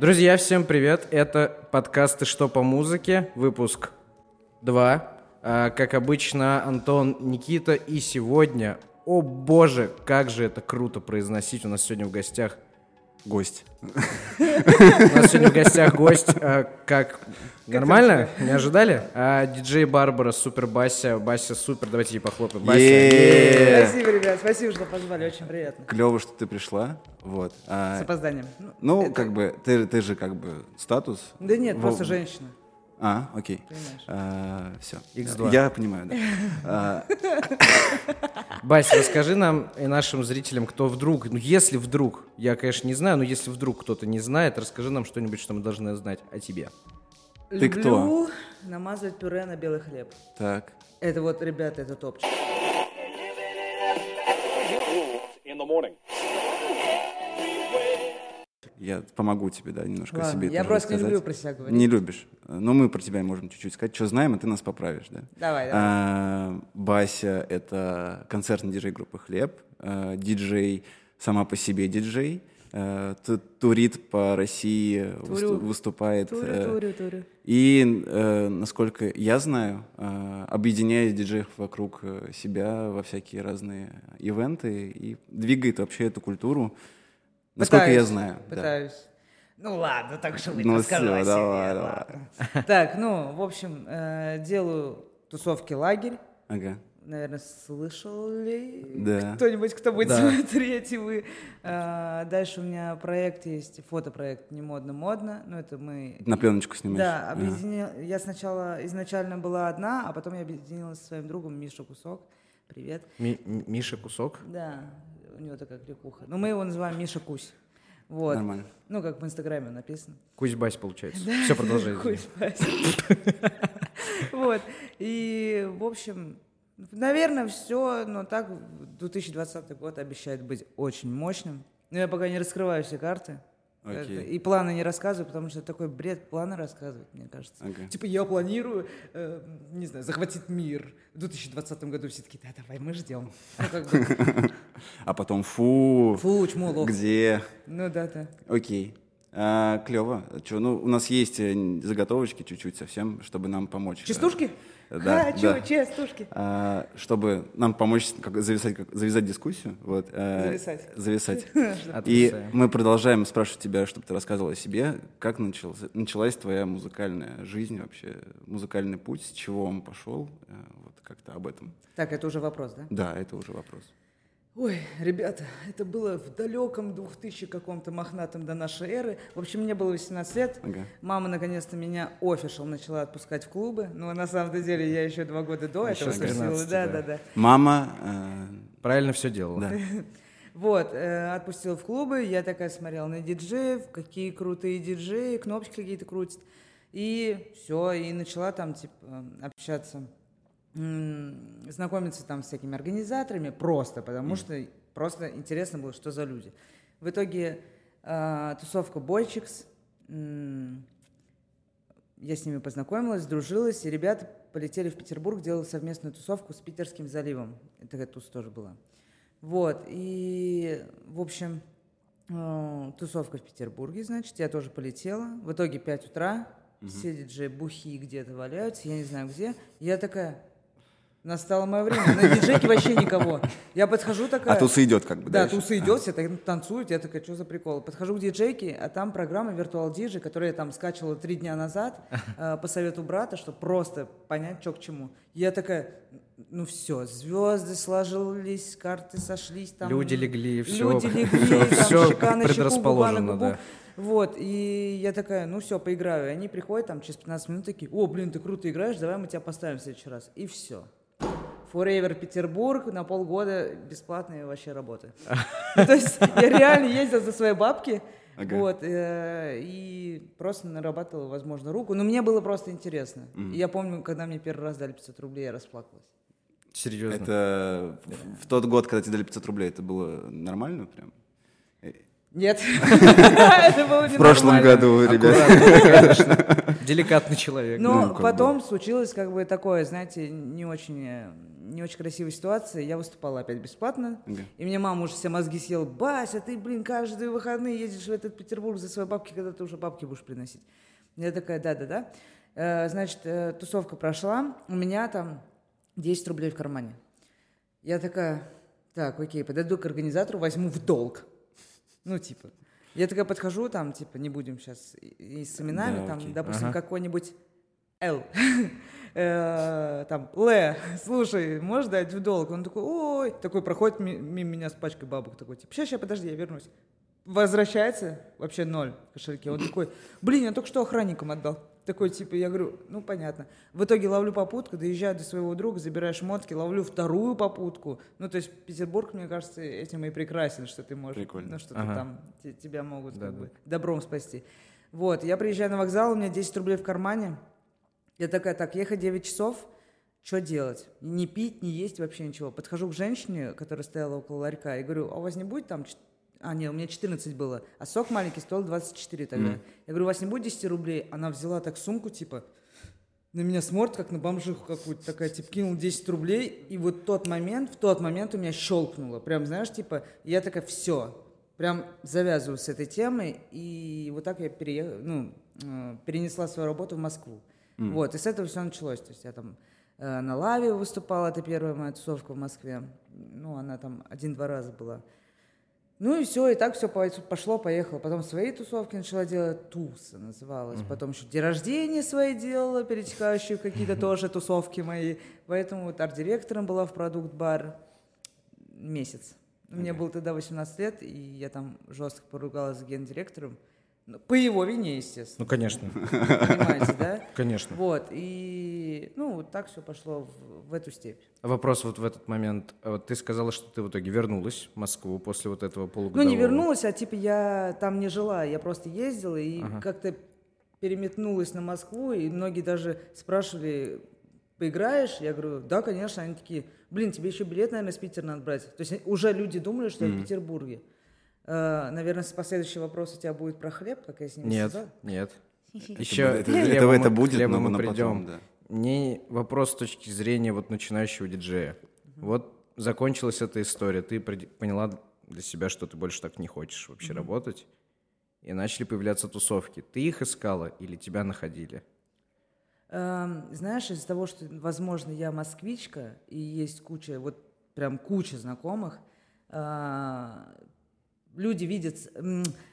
Друзья, всем привет! Это подкасты «Что по музыке?» Выпуск 2. А, как обычно, Антон, Никита. И сегодня, о боже, как же это круто произносить. У нас сегодня в гостях Гость. У нас сегодня в гостях гость, а, как нормально? Не ожидали? А, диджей Барбара, супер Бася, Бася супер, давайте ей похлопаем. Бася. Спасибо, ребят, спасибо, что позвали, очень приятно. Клево, что ты пришла. Вот. А, С опозданием. ну, как бы, ты, ты же как бы статус. Да нет, просто женщина. А, окей. Понимаешь. все. X2. Я понимаю, да. А, Бася, расскажи нам и нашим зрителям, кто вдруг, ну если вдруг, я, конечно, не знаю, но если вдруг кто-то не знает, расскажи нам что-нибудь, что мы должны знать о тебе. Ты кто? Намазать пюре на белый хлеб. так. Это вот, ребята, это топчик. in the morning. Я помогу тебе, да, немножко о Ладно, себе я просто не рассказать. люблю про себя говорить. Не любишь. Но мы про тебя можем чуть-чуть сказать, что знаем, а ты нас поправишь, да? Давай, давай. А, Бася — это концертный диджей группы «Хлеб», а, диджей, сама по себе диджей, а, ту- турит по России, Турю. выступает. Турю, э, турю, турю. И, э, насколько я знаю, э, объединяет диджеев вокруг э, себя во всякие разные ивенты и двигает вообще эту культуру, насколько я Пытаюсь, знаю. да. Пытаюсь. Ну ладно, так что вы Ну расскажу всё, о себе, давай, ладно. Так, ну, в общем, э, делаю тусовки лагерь. Ага. Наверное, слышал ли Да. кто-нибудь, кто будет Да. смотреть, и вы. А, дальше у меня проект есть, фотопроект «Не модно-модно». Ну, это мы... На пленочку снимаешь? Да, Ага. объединил... я сначала изначально была одна, а потом я объединилась со своим другом Миша Кусок. Привет. Ми- Миша Кусок. Да, у него такая кликуха. Но мы его называем Миша Кусь. Вот. Нормально. Ну, как в Инстаграме написано. Кузь-бась получается. Все, продолжай. Хуй спасибо. Вот. И, в общем, наверное, все, но так 2020 год обещает быть очень мощным. Но я пока не раскрываю все карты. Окей. Это- И планы не рассказываю, потому что такой бред планы рассказывать, мне кажется. Ага. Типа я планирую, э, не знаю, захватить мир. В 2020 году все таки да, давай, мы ждем. Ну, А потом фу, фу, чмо, лох. где? Ну да, да. Окей. А, клево. Ну, у нас есть э, заготовочки чуть-чуть совсем, чтобы нам помочь. Частушки? Да, Хочу, да. частушки. А, чтобы нам помочь как, зависать, как- завязать дискуссию. Вот, э, Зависать. Зависать. И мы продолжаем спрашивать тебя, чтобы ты рассказывал о себе. Как началась, началась твоя музыкальная жизнь вообще, музыкальный путь, с чего он пошел? Э, Вот как-то об этом. Так, это уже вопрос, да? Да, это уже вопрос. Ой, ребята, это было в далеком 2000 каком-то мохнатом до нашей эры. В общем, мне было 18 лет. Ага. Мама наконец-то меня офишал начала отпускать в клубы. Но на самом деле я еще два года до Еще этого с тусила. 13, Да, да. да, да. Мама, э, Правильно все делал. да. Вот, э, отпустила в клубы, я такая смотрела на диджеев, какие крутые диджеи, кнопочки какие-то крутят. И все, и начала там, типа, общаться, знакомиться там с всякими организаторами, просто, потому что просто интересно было, что за люди. В итоге э, тусовка Бойчикс, м, я с ними познакомилась, дружилась, и ребята полетели в Петербург, делали совместную тусовку с Питерским заливом. Это такая туз тоже была. Вот, и, в общем, э, тусовка в Петербурге, значит, я тоже полетела. В итоге 5 утра, все диджеи бухи где-то валяются, я не знаю где. Я такая, настало мое время, на диджейке вообще никого. Я подхожу такая... А туса идет как бы Да, дальше. туса идет, все так танцуют, я такая, что за прикол? Подхожу к диджейке, а там программа Virtual DJ, которую я там скачивала три дня назад э, по совету брата, чтобы просто понять, что к чему. Я такая, ну все, звезды сложились, карты сошлись, там... Люди легли, всё, Люди легли, всё- там всё щека на щеку, губа на предрасположено, губу. да. Вот, и я такая, ну все, поиграю. И они приходят там через 15 минут такие, о, блин, ты круто играешь, давай мы тебя поставим в следующий раз. И все. Forever Петербург на полгода бесплатные вообще работы. Ну, То есть я реально ездил за свои бабки, Ага. вот, э, и просто нарабатывал, возможно, руку. Но мне было просто интересно. И я помню, когда мне первый раз дали 500 рублей, я расплакалась. Серьезно. Это в в тот год, когда тебе дали 500 рублей, это было нормально прям? Нет, это было В прошлом году, ребят. Деликатный человек. Но Ну, как потом случилось как бы такое, знаете, не очень, э, не очень красивая ситуация, я выступала опять бесплатно, Ага. и мне мама уже все мозги съела, Бася, ты, блин, каждые выходные ездишь в этот Петербург за свои бабки, когда ты уже бабки будешь приносить. Я такая, да-да-да. Э, Значит, э, тусовка прошла, у меня там 10 рублей в кармане. Я такая, так, окей, подойду к организатору, возьму в долг. Ну, типа. Я такая подхожу, там, типа, не будем сейчас и с именами, Да, там, окей. допустим, Ага. какой-нибудь Л. Э, Там, Л, слушай, можешь дать в долг? Он такой, ой, такой проходит ми- мимо меня с пачкой бабок, такой, типа, сейчас, сейчас, подожди, я вернусь. Возвращается, вообще ноль в кошельке. Он такой, блин, я только что охранникам отдал. Такой, типа, я говорю, ну, понятно. В итоге ловлю попутку, доезжаю до своего друга, забираю шмотки, ловлю вторую попутку. Ну, то есть Петербург, мне кажется, этим и прекрасен, что ты можешь, Прикольно. ну, что Ага. там, те- тебя могут Да, как да. бы добром спасти. Вот, я приезжаю на вокзал, у меня 10 рублей в кармане. Я такая, так, ехать 9 часов, что делать? Не пить, не есть, вообще ничего. Подхожу к женщине, которая стояла около ларька, и говорю, а у вас не будет там... А, нет, у меня 14 было, а сок маленький стоил 24 тогда. Я говорю, у вас не будет 10 рублей? Она взяла так сумку, типа, на меня смотрит, как на бомжиху какую-то, такая, типа, кинул 10 рублей, и вот тот момент, в тот момент у меня щелкнуло. Прям, знаешь, типа, я такая, все, прям завязываю с этой темой, и вот так я переех... ну, э, перенесла свою работу в Москву. Вот, и с этого все началось. То есть я там э, на Лаве выступала, это первая моя тусовка в Москве. Ну, она там один-два раза была. Ну и все, и так все пошло, поехало. Потом свои тусовки начала делать, туса называлась. Потом еще день рождения свои делала, перетекающие в какие-то тоже тусовки мои. Поэтому вот арт-директором была в продукт-бар месяц. Мне было тогда 18 лет, и я там жестко поругалась с гендиректором. Ну, По его вине, естественно. Ну, конечно, Понимаете, да? конечно. Вот, и, ну, вот так все пошло в, в эту степь. Вопрос вот в этот момент. Вот ты сказала, что ты в итоге вернулась в Москву после вот этого Ну, полугодового... не вернулась, а типа я там не жила, я просто ездила и как-то переметнулась на Москву, и многие даже спрашивали, поиграешь? Я говорю, да, конечно. Они такие, блин, тебе еще билет, наверное, с Питера надо брать. То есть уже люди думали, что я в Петербурге. Э, наверное, последующий вопрос у тебя будет про хлеб, как я с ними Нет, связала? нет. Это Еще будет- это- это- это будет, но мы на придем. потом, да. Мне вопрос с точки зрения вот начинающего диджея. Вот закончилась эта история, ты поняла для себя, что ты больше так не хочешь вообще работать, и начали появляться тусовки. Ты их искала или тебя находили? Эм, знаешь, из-за того, что, возможно, я москвичка, и есть куча, вот прям куча знакомых, а, люди видят...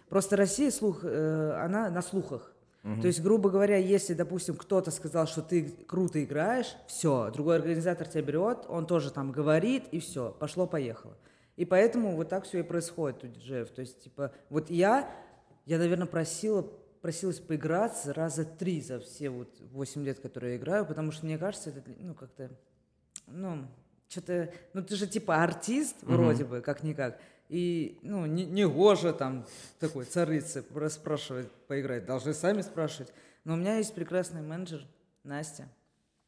Просто Россия, слух, э, она на слухах. То есть, грубо говоря, если, допустим, кто-то сказал, что ты круто играешь, все, другой организатор тебя берет, он тоже там говорит, и все, пошло-поехало. И поэтому вот так все и происходит у диджеев. То есть, типа, вот я, я, наверное, просила, просилась поиграться раза три за все вот 8 лет, которые я играю, потому что мне кажется, это, ну, как-то, ну, что-то, ну, ты же типа артист вроде бы, как-никак, и, ну, не, не гоже там такой царицы расспрашивать, поиграть, должны сами спрашивать. Но у меня есть прекрасный менеджер, Настя,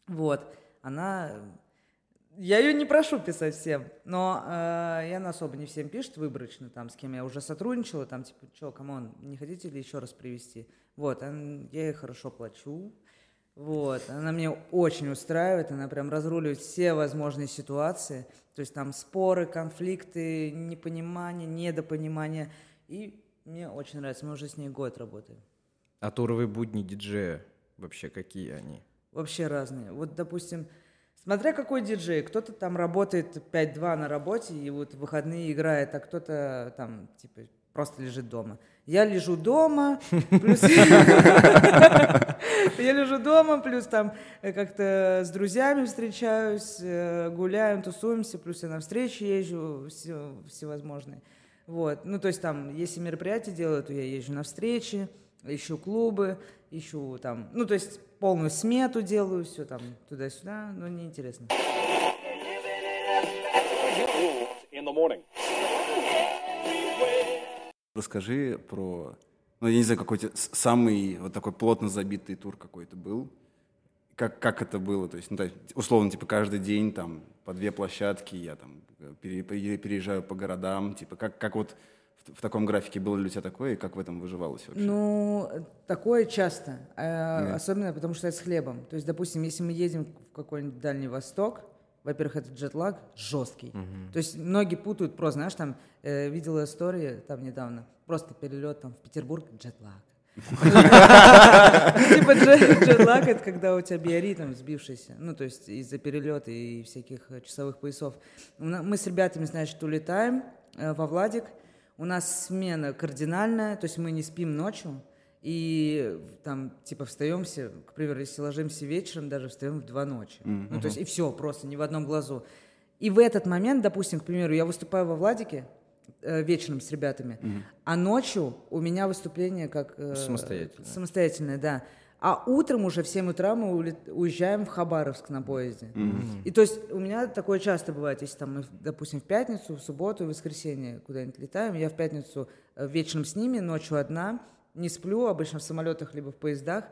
вот, она, я ее не прошу писать всем, но э, и она особо не всем пишет выборочно, там, с кем я уже сотрудничала, там, типа, что, come on, не хотите ли еще раз привести? Вот, он- я ей хорошо плачу, вот, она меня очень устраивает, она прям разруливает все возможные ситуации, то есть там споры, конфликты, непонимание, недопонимание, и мне очень нравится, мы уже с ней год работаем. А туровые будни диджея вообще какие они? Вообще разные. Вот, допустим, смотря какой диджей, кто-то там работает 5-2 на работе и вот в выходные играет, а кто-то там, типа, просто лежит дома. Я лежу дома, плюс... Я лежу дома, плюс там э, как-то с друзьями встречаюсь, э, гуляем, тусуемся, плюс я на встречи езжу все, всевозможные. Вот. Ну, то есть там, если мероприятия делаю, то я езжу на встречи, ищу клубы, ищу там, ну, то есть полную смету делаю, все там туда-сюда, но неинтересно. in the morning. Расскажи про, ну, я не знаю, какой-то самый вот такой плотно забитый тур какой-то был. Как, как это было? То есть, ну, то есть, условно, типа, каждый день там по две площадки, я там э, пере- пере- переезжаю по городам. Типа, как, как вот в, в таком графике было ли у тебя такое, и как в этом выживалось вообще? Ну, такое часто, э, особенно потому что это с хлебом. То есть, допустим, если мы едем в какой-нибудь Дальний Восток, Во-первых, это джетлаг жесткий. То есть многие путают просто, знаешь, там э, видела истории там недавно, просто перелет там в Петербург, джетлаг. Типа дже- джетлаг это когда у тебя биоритм сбившийся, ну то есть из-за перелета и всяких э, часовых поясов. Мы с ребятами, значит, улетаем э, во Владик, у нас смена кардинальная, то есть мы не спим ночью, и там, типа, встаемся, к примеру, если ложимся вечером, даже встаем в два ночи. Ну, то есть, и все, просто ни в одном глазу. И в этот момент, допустим, к примеру, я выступаю во Владике э, вечером с ребятами, а ночью у меня выступление как... э, Самостоятельное. Самостоятельное, да. А утром уже в 7 утра мы уезжаем в Хабаровск на поезде. И то есть у меня такое часто бывает, если там мы, допустим, в пятницу, в субботу и воскресенье куда-нибудь летаем, я в пятницу э, вечером с ними, ночью одна, не сплю, обычно в самолетах либо в поездах,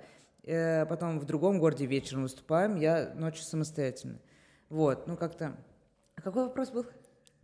Э, потом в другом городе вечером выступаем, я ночью самостоятельно. Вот, ну как-то... А какой вопрос был?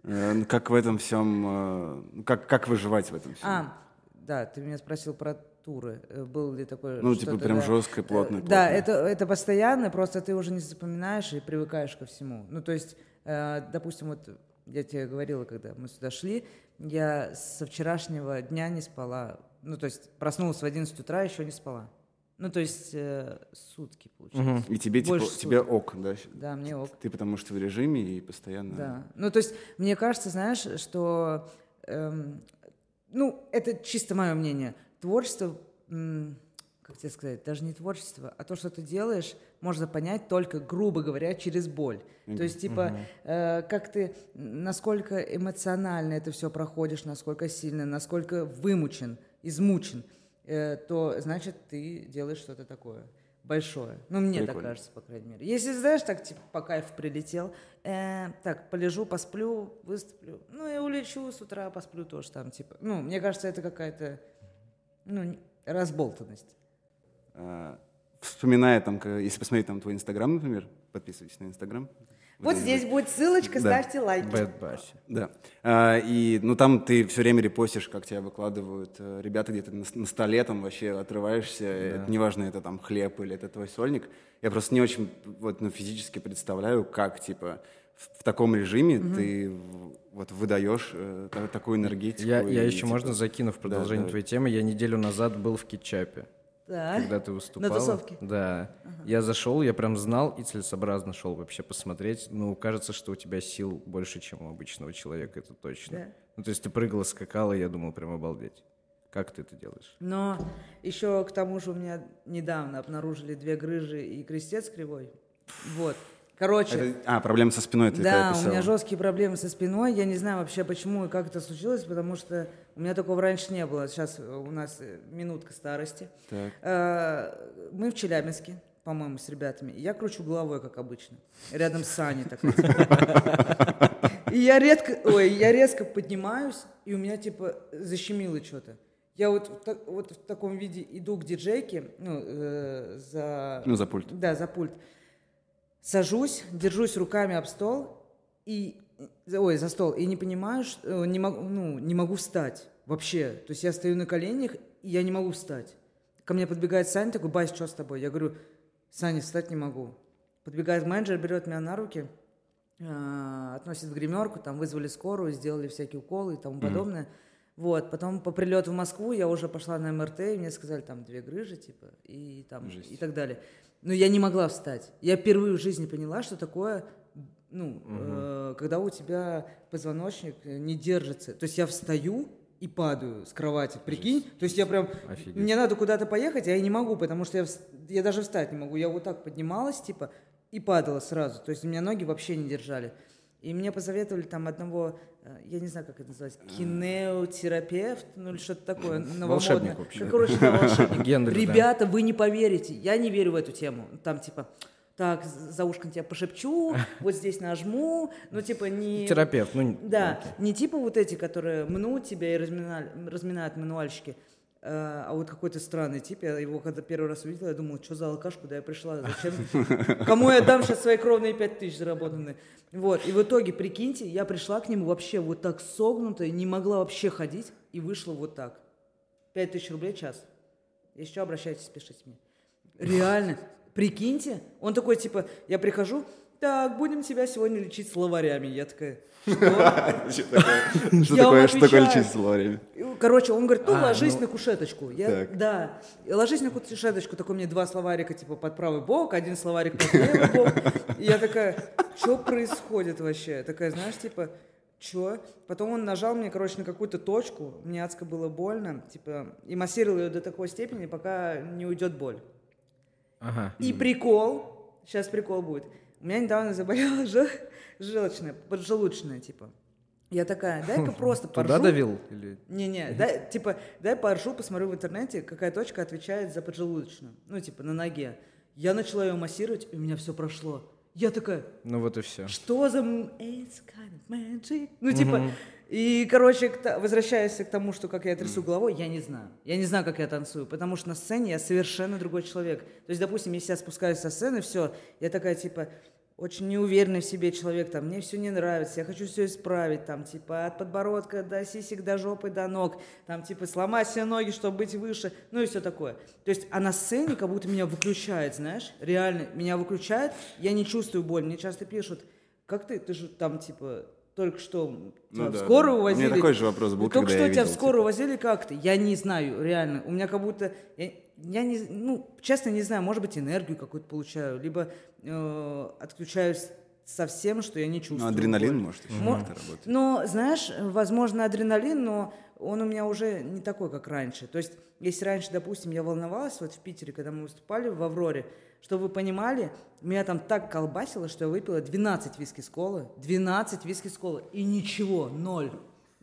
Э, Как в этом всем, э, как, как выживать в этом всем? А, да, ты меня спросил про туры. Был ли такой Ну, типа, прям да. жестко и плотно, Э, плотно. Да, это, это постоянно, просто ты уже не запоминаешь и привыкаешь ко всему. Ну, то есть, допустим, вот я тебе говорила, когда мы сюда шли, я со вчерашнего дня не спала. Ну, то есть, проснулась в 11 утра, еще не спала. Ну, то есть, э, сутки, получается. И тебе, типа, больше тебе ок, да? Да, мне ок. Ты потому что в режиме и постоянно... Да. Ну, то есть, мне кажется, знаешь, что, эм, ну, это чисто мое мнение. Творчество, м, как тебе сказать, даже не творчество, а то, что ты делаешь, можно понять только, грубо говоря, через боль. То есть, типа, э, как ты, насколько эмоционально это все проходишь, насколько сильно, насколько вымучен, измучен, э, то, значит, ты делаешь что-то такое большое. Ну, мне так Прикольно. кажется, по крайней мере. Если, знаешь, так, типа, по кайфу прилетел, э, так, полежу, посплю, выступлю, ну, и улечу с утра, посплю тоже там, типа. Ну, мне кажется, это какая-то, ну, разболтанность. А, Вспоминая там, если посмотреть там твой инстаграм, например, подписывайтесь на инстаграм. Вот здесь будет ссылочка, Да. ставьте лайки. Бэд Баси. Да. А, и, ну, там ты все время репостишь, как тебя выкладывают э, ребята где-то на, на столе, там вообще отрываешься, это, неважно, это там хлеб или это твой сольник. Я просто не очень вот, ну, физически представляю, как, типа, в, в таком режиме ты в- вот выдаешь э, та- такую энергетику. Я, и, я еще, типа, можно, закину в продолжение да. твоей темы. Я неделю назад был в Кетчапе. Так. когда ты выступала. тусовке? Да. Я зашел, я прям знал и целесообразно шел вообще посмотреть. Ну, кажется, что у тебя сил больше, чем у обычного человека, это точно. Да. Ну, то есть ты прыгала, скакала, и я думал, прям обалдеть. Как ты это делаешь? Но еще к тому же у меня недавно обнаружили две грыжи и крестец кривой. Вот. Короче, Это- а, проблема со спиной ты да, у меня жесткие проблемы со спиной. Я не знаю вообще, почему и как это случилось, потому что у меня такого раньше не было. Сейчас у нас э, минутка старости. Так. Э, Мы в Челябинске, по-моему, с ребятами. Я кручу головой, как обычно. Рядом с Саней такой. И я редко, ой, я резко поднимаюсь, и у меня типа защемило что-то. Я вот, в так- вот в таком виде иду к диджейке, ну, э, за... Ну, за пульт. Да, за пульт. Сажусь, держусь руками об стол и... Ой, за стол. И не понимаю, что, э, не, могу, ну, не могу встать вообще. То есть я стою на коленях, и я не могу встать. Ко мне подбегает Саня, такой, Бась, что с тобой? Я говорю, Саня, встать не могу. Подбегает менеджер, берет меня на руки, а, относит в гримерку, там вызвали скорую, сделали всякие уколы и тому подобное. Вот, потом по прилету в Москву я уже пошла на МРТ, и мне сказали, там, две грыжи, типа, и там, и так далее. Но я не могла встать. Я впервые в жизни поняла, что такое, ну, э, когда у тебя позвоночник э, не держится. То есть я встаю и падаю с кровати, прикинь? То есть я прям, Офигеть. мне надо куда-то поехать, а я не могу, потому что я, вс- я даже встать не могу. Я вот так поднималась, типа, и падала сразу. То есть у меня ноги вообще не держали. И мне посоветовали там одного, э, я не знаю, как это называется, кинеотерапевт, ну или что-то такое новомодное. Волшебник вообще. Ну, короче, да, волшебник. Ребята, вы не поверите, я не верю в эту тему. Там типа, так, за ушком тебя пошепчу, вот здесь нажму, ну типа не... Терапевт, ну, Да, не типа вот эти, которые мнут тебя и разминали- разминают мануальщики, э, а вот какой-то странный тип. Я его когда первый раз увидела, я думала, что за алкаш, куда я пришла, зачем? Кому я дам сейчас свои кровные пять тысяч заработанные? Вот, и в итоге, прикиньте, я пришла к нему вообще вот так согнутая, не могла вообще ходить, и вышла вот так. Пять тысяч рублей час. Если что, обращайтесь, пишите мне. Реально. Прикиньте, он такой, типа, я прихожу, так, будем тебя сегодня лечить словарями. Я такая, что? Что такое, что такое, что такое отвечаю. лечить словарями? Короче, он говорит, ну А, ложись ну- на кушеточку. Я, да, ложись на кушеточку. Такой мне два словарика, типа, под правый бок, один словарик под левый бок. И я такая, что происходит вообще? Такая, знаешь, типа, что? Потом он нажал мне, короче, на какую-то точку, мне адско было больно, типа, и массировал ее до такой степени, пока не уйдет боль. Ага. И прикол, сейчас прикол будет. У меня недавно заболела жел- желчная, поджелудочная, типа. Я такая, дай-ка просто поржу. Туда давил? Или... Не-не, дай, типа, дай поржу, посмотрю в интернете, какая точка отвечает за поджелудочную. Ну, типа, на ноге. Я начала ее массировать, и у меня все прошло. Я такая, Ну вот и все. что за... It's kind of magic? Ну, типа, и, короче, возвращаясь к тому, что как я трясу головой, я не знаю. Я не знаю, как я танцую, потому что на сцене я совершенно другой человек. То есть, допустим, если я спускаюсь со сцены, все, я такая, типа, очень неуверенный в себе человек, там, мне все не нравится, я хочу все исправить, там, типа, от подбородка до сисек, до жопы, до ног, там, типа, сломать все ноги, чтобы быть выше, ну и все такое. То есть, а на сцене как будто меня выключает, знаешь, реально, меня выключает, я не чувствую боль, мне часто пишут, как ты, ты же там, типа, только что тебя Ну в да, скорую да. У меня возили. такой же вопрос был, Только что тебя в скорую типа. возили как ты? Я не знаю, реально. У меня как будто... Я, я не... Ну, честно, не знаю. Может быть, энергию какую-то получаю. Либо э, отключаюсь совсем, что я не чувствую. Ну, адреналин, боль. может, еще Мо- как-то работает. Но, знаешь, возможно, адреналин, но он у меня уже не такой, как раньше. То есть, если раньше, допустим, я волновалась, вот в Питере, когда мы выступали в «Авроре», чтобы вы понимали, меня там так колбасило, что я выпила 12 виски с колы, 12 виски с колы, и ничего, ноль.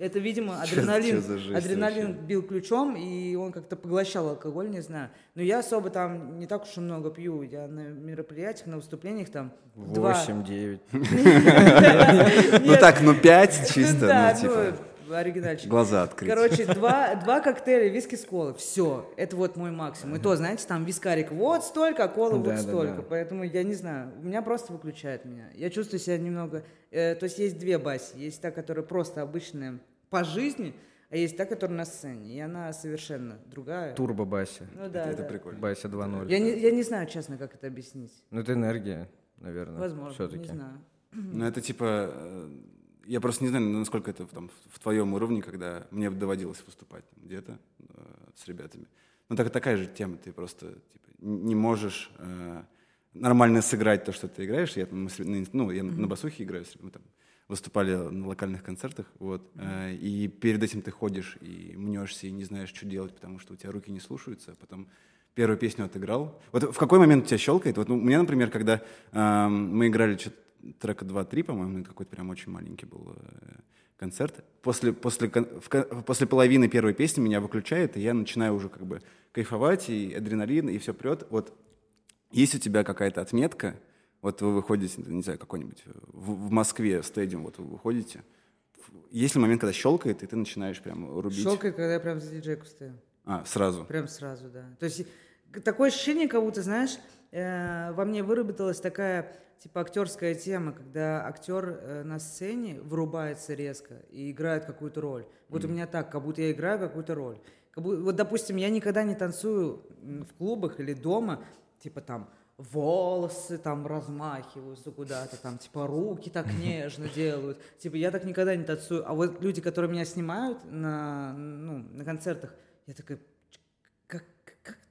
Это, видимо, адреналин, за жесть адреналин вообще? бил ключом, и он как-то поглощал алкоголь, не знаю. Но я особо там не так уж и много пью. Я на мероприятиях, на выступлениях там два... 8-9. Ну так, ну пять чисто, Да, ну типа, ну, оригинальчик. глаза открыть. Короче, два, два коктейля виски с колой. Все. Это вот мой максимум. И то, знаете, там вискарик вот столько, а кола вот Да, столько. да. Поэтому я не знаю. У меня просто выключает меня. Я чувствую себя немного... э, то есть есть две баси. Есть та, которая просто обычная по жизни, а есть та, которая на сцене. И она совершенно другая. Турбо Бася. Ну да, Это да. прикольно. Бася 2.0. Я не, я не знаю, честно, как это объяснить. Ну это энергия, наверное. Возможно, все-таки. не знаю. Ну, это типа... э, Я просто не знаю, насколько это там, в твоем уровне, когда мне доводилось выступать там где-то э, с ребятами. Ну, так, такая же тема. Ты просто типа, не можешь э, нормально сыграть то, что ты играешь. Я, там, ну, я на басухе играю, мы там выступали на локальных концертах, вот, э, и перед этим ты ходишь и мнешься, и не знаешь, что делать, потому что у тебя руки не слушаются, а потом первую песню отыграл. Вот в какой момент у тебя щелкает? Вот ну, у меня, например, когда эм, мы играли что-то трека 2-3, по-моему, это какой-то прям очень маленький был э, концерт. После, после, в после половины первой песни меня выключает, и я начинаю уже как бы кайфовать, и адреналин, и все прет. Вот есть у тебя какая-то отметка, вот вы выходите, не знаю, какой-нибудь в, в Москве стадиум, вот вы выходите, есть ли момент, когда щелкает, и ты начинаешь прям рубить? Щелкает, когда я прям за диджейку стою. А, сразу. Прям сразу, да. То есть такое ощущение, как будто, знаешь, э, во мне выработалась такая типа актерская тема, когда актер э, на сцене вырубается резко и играет какую-то роль. Вот у меня так, как будто я играю какую-то роль. Как бу- вот, допустим, я никогда не танцую в клубах или дома, типа там волосы там размахиваются куда-то, там, типа, руки так нежно делают. Типа, я так никогда не танцую. А вот люди, которые меня снимают на, ну, на концертах, я такая,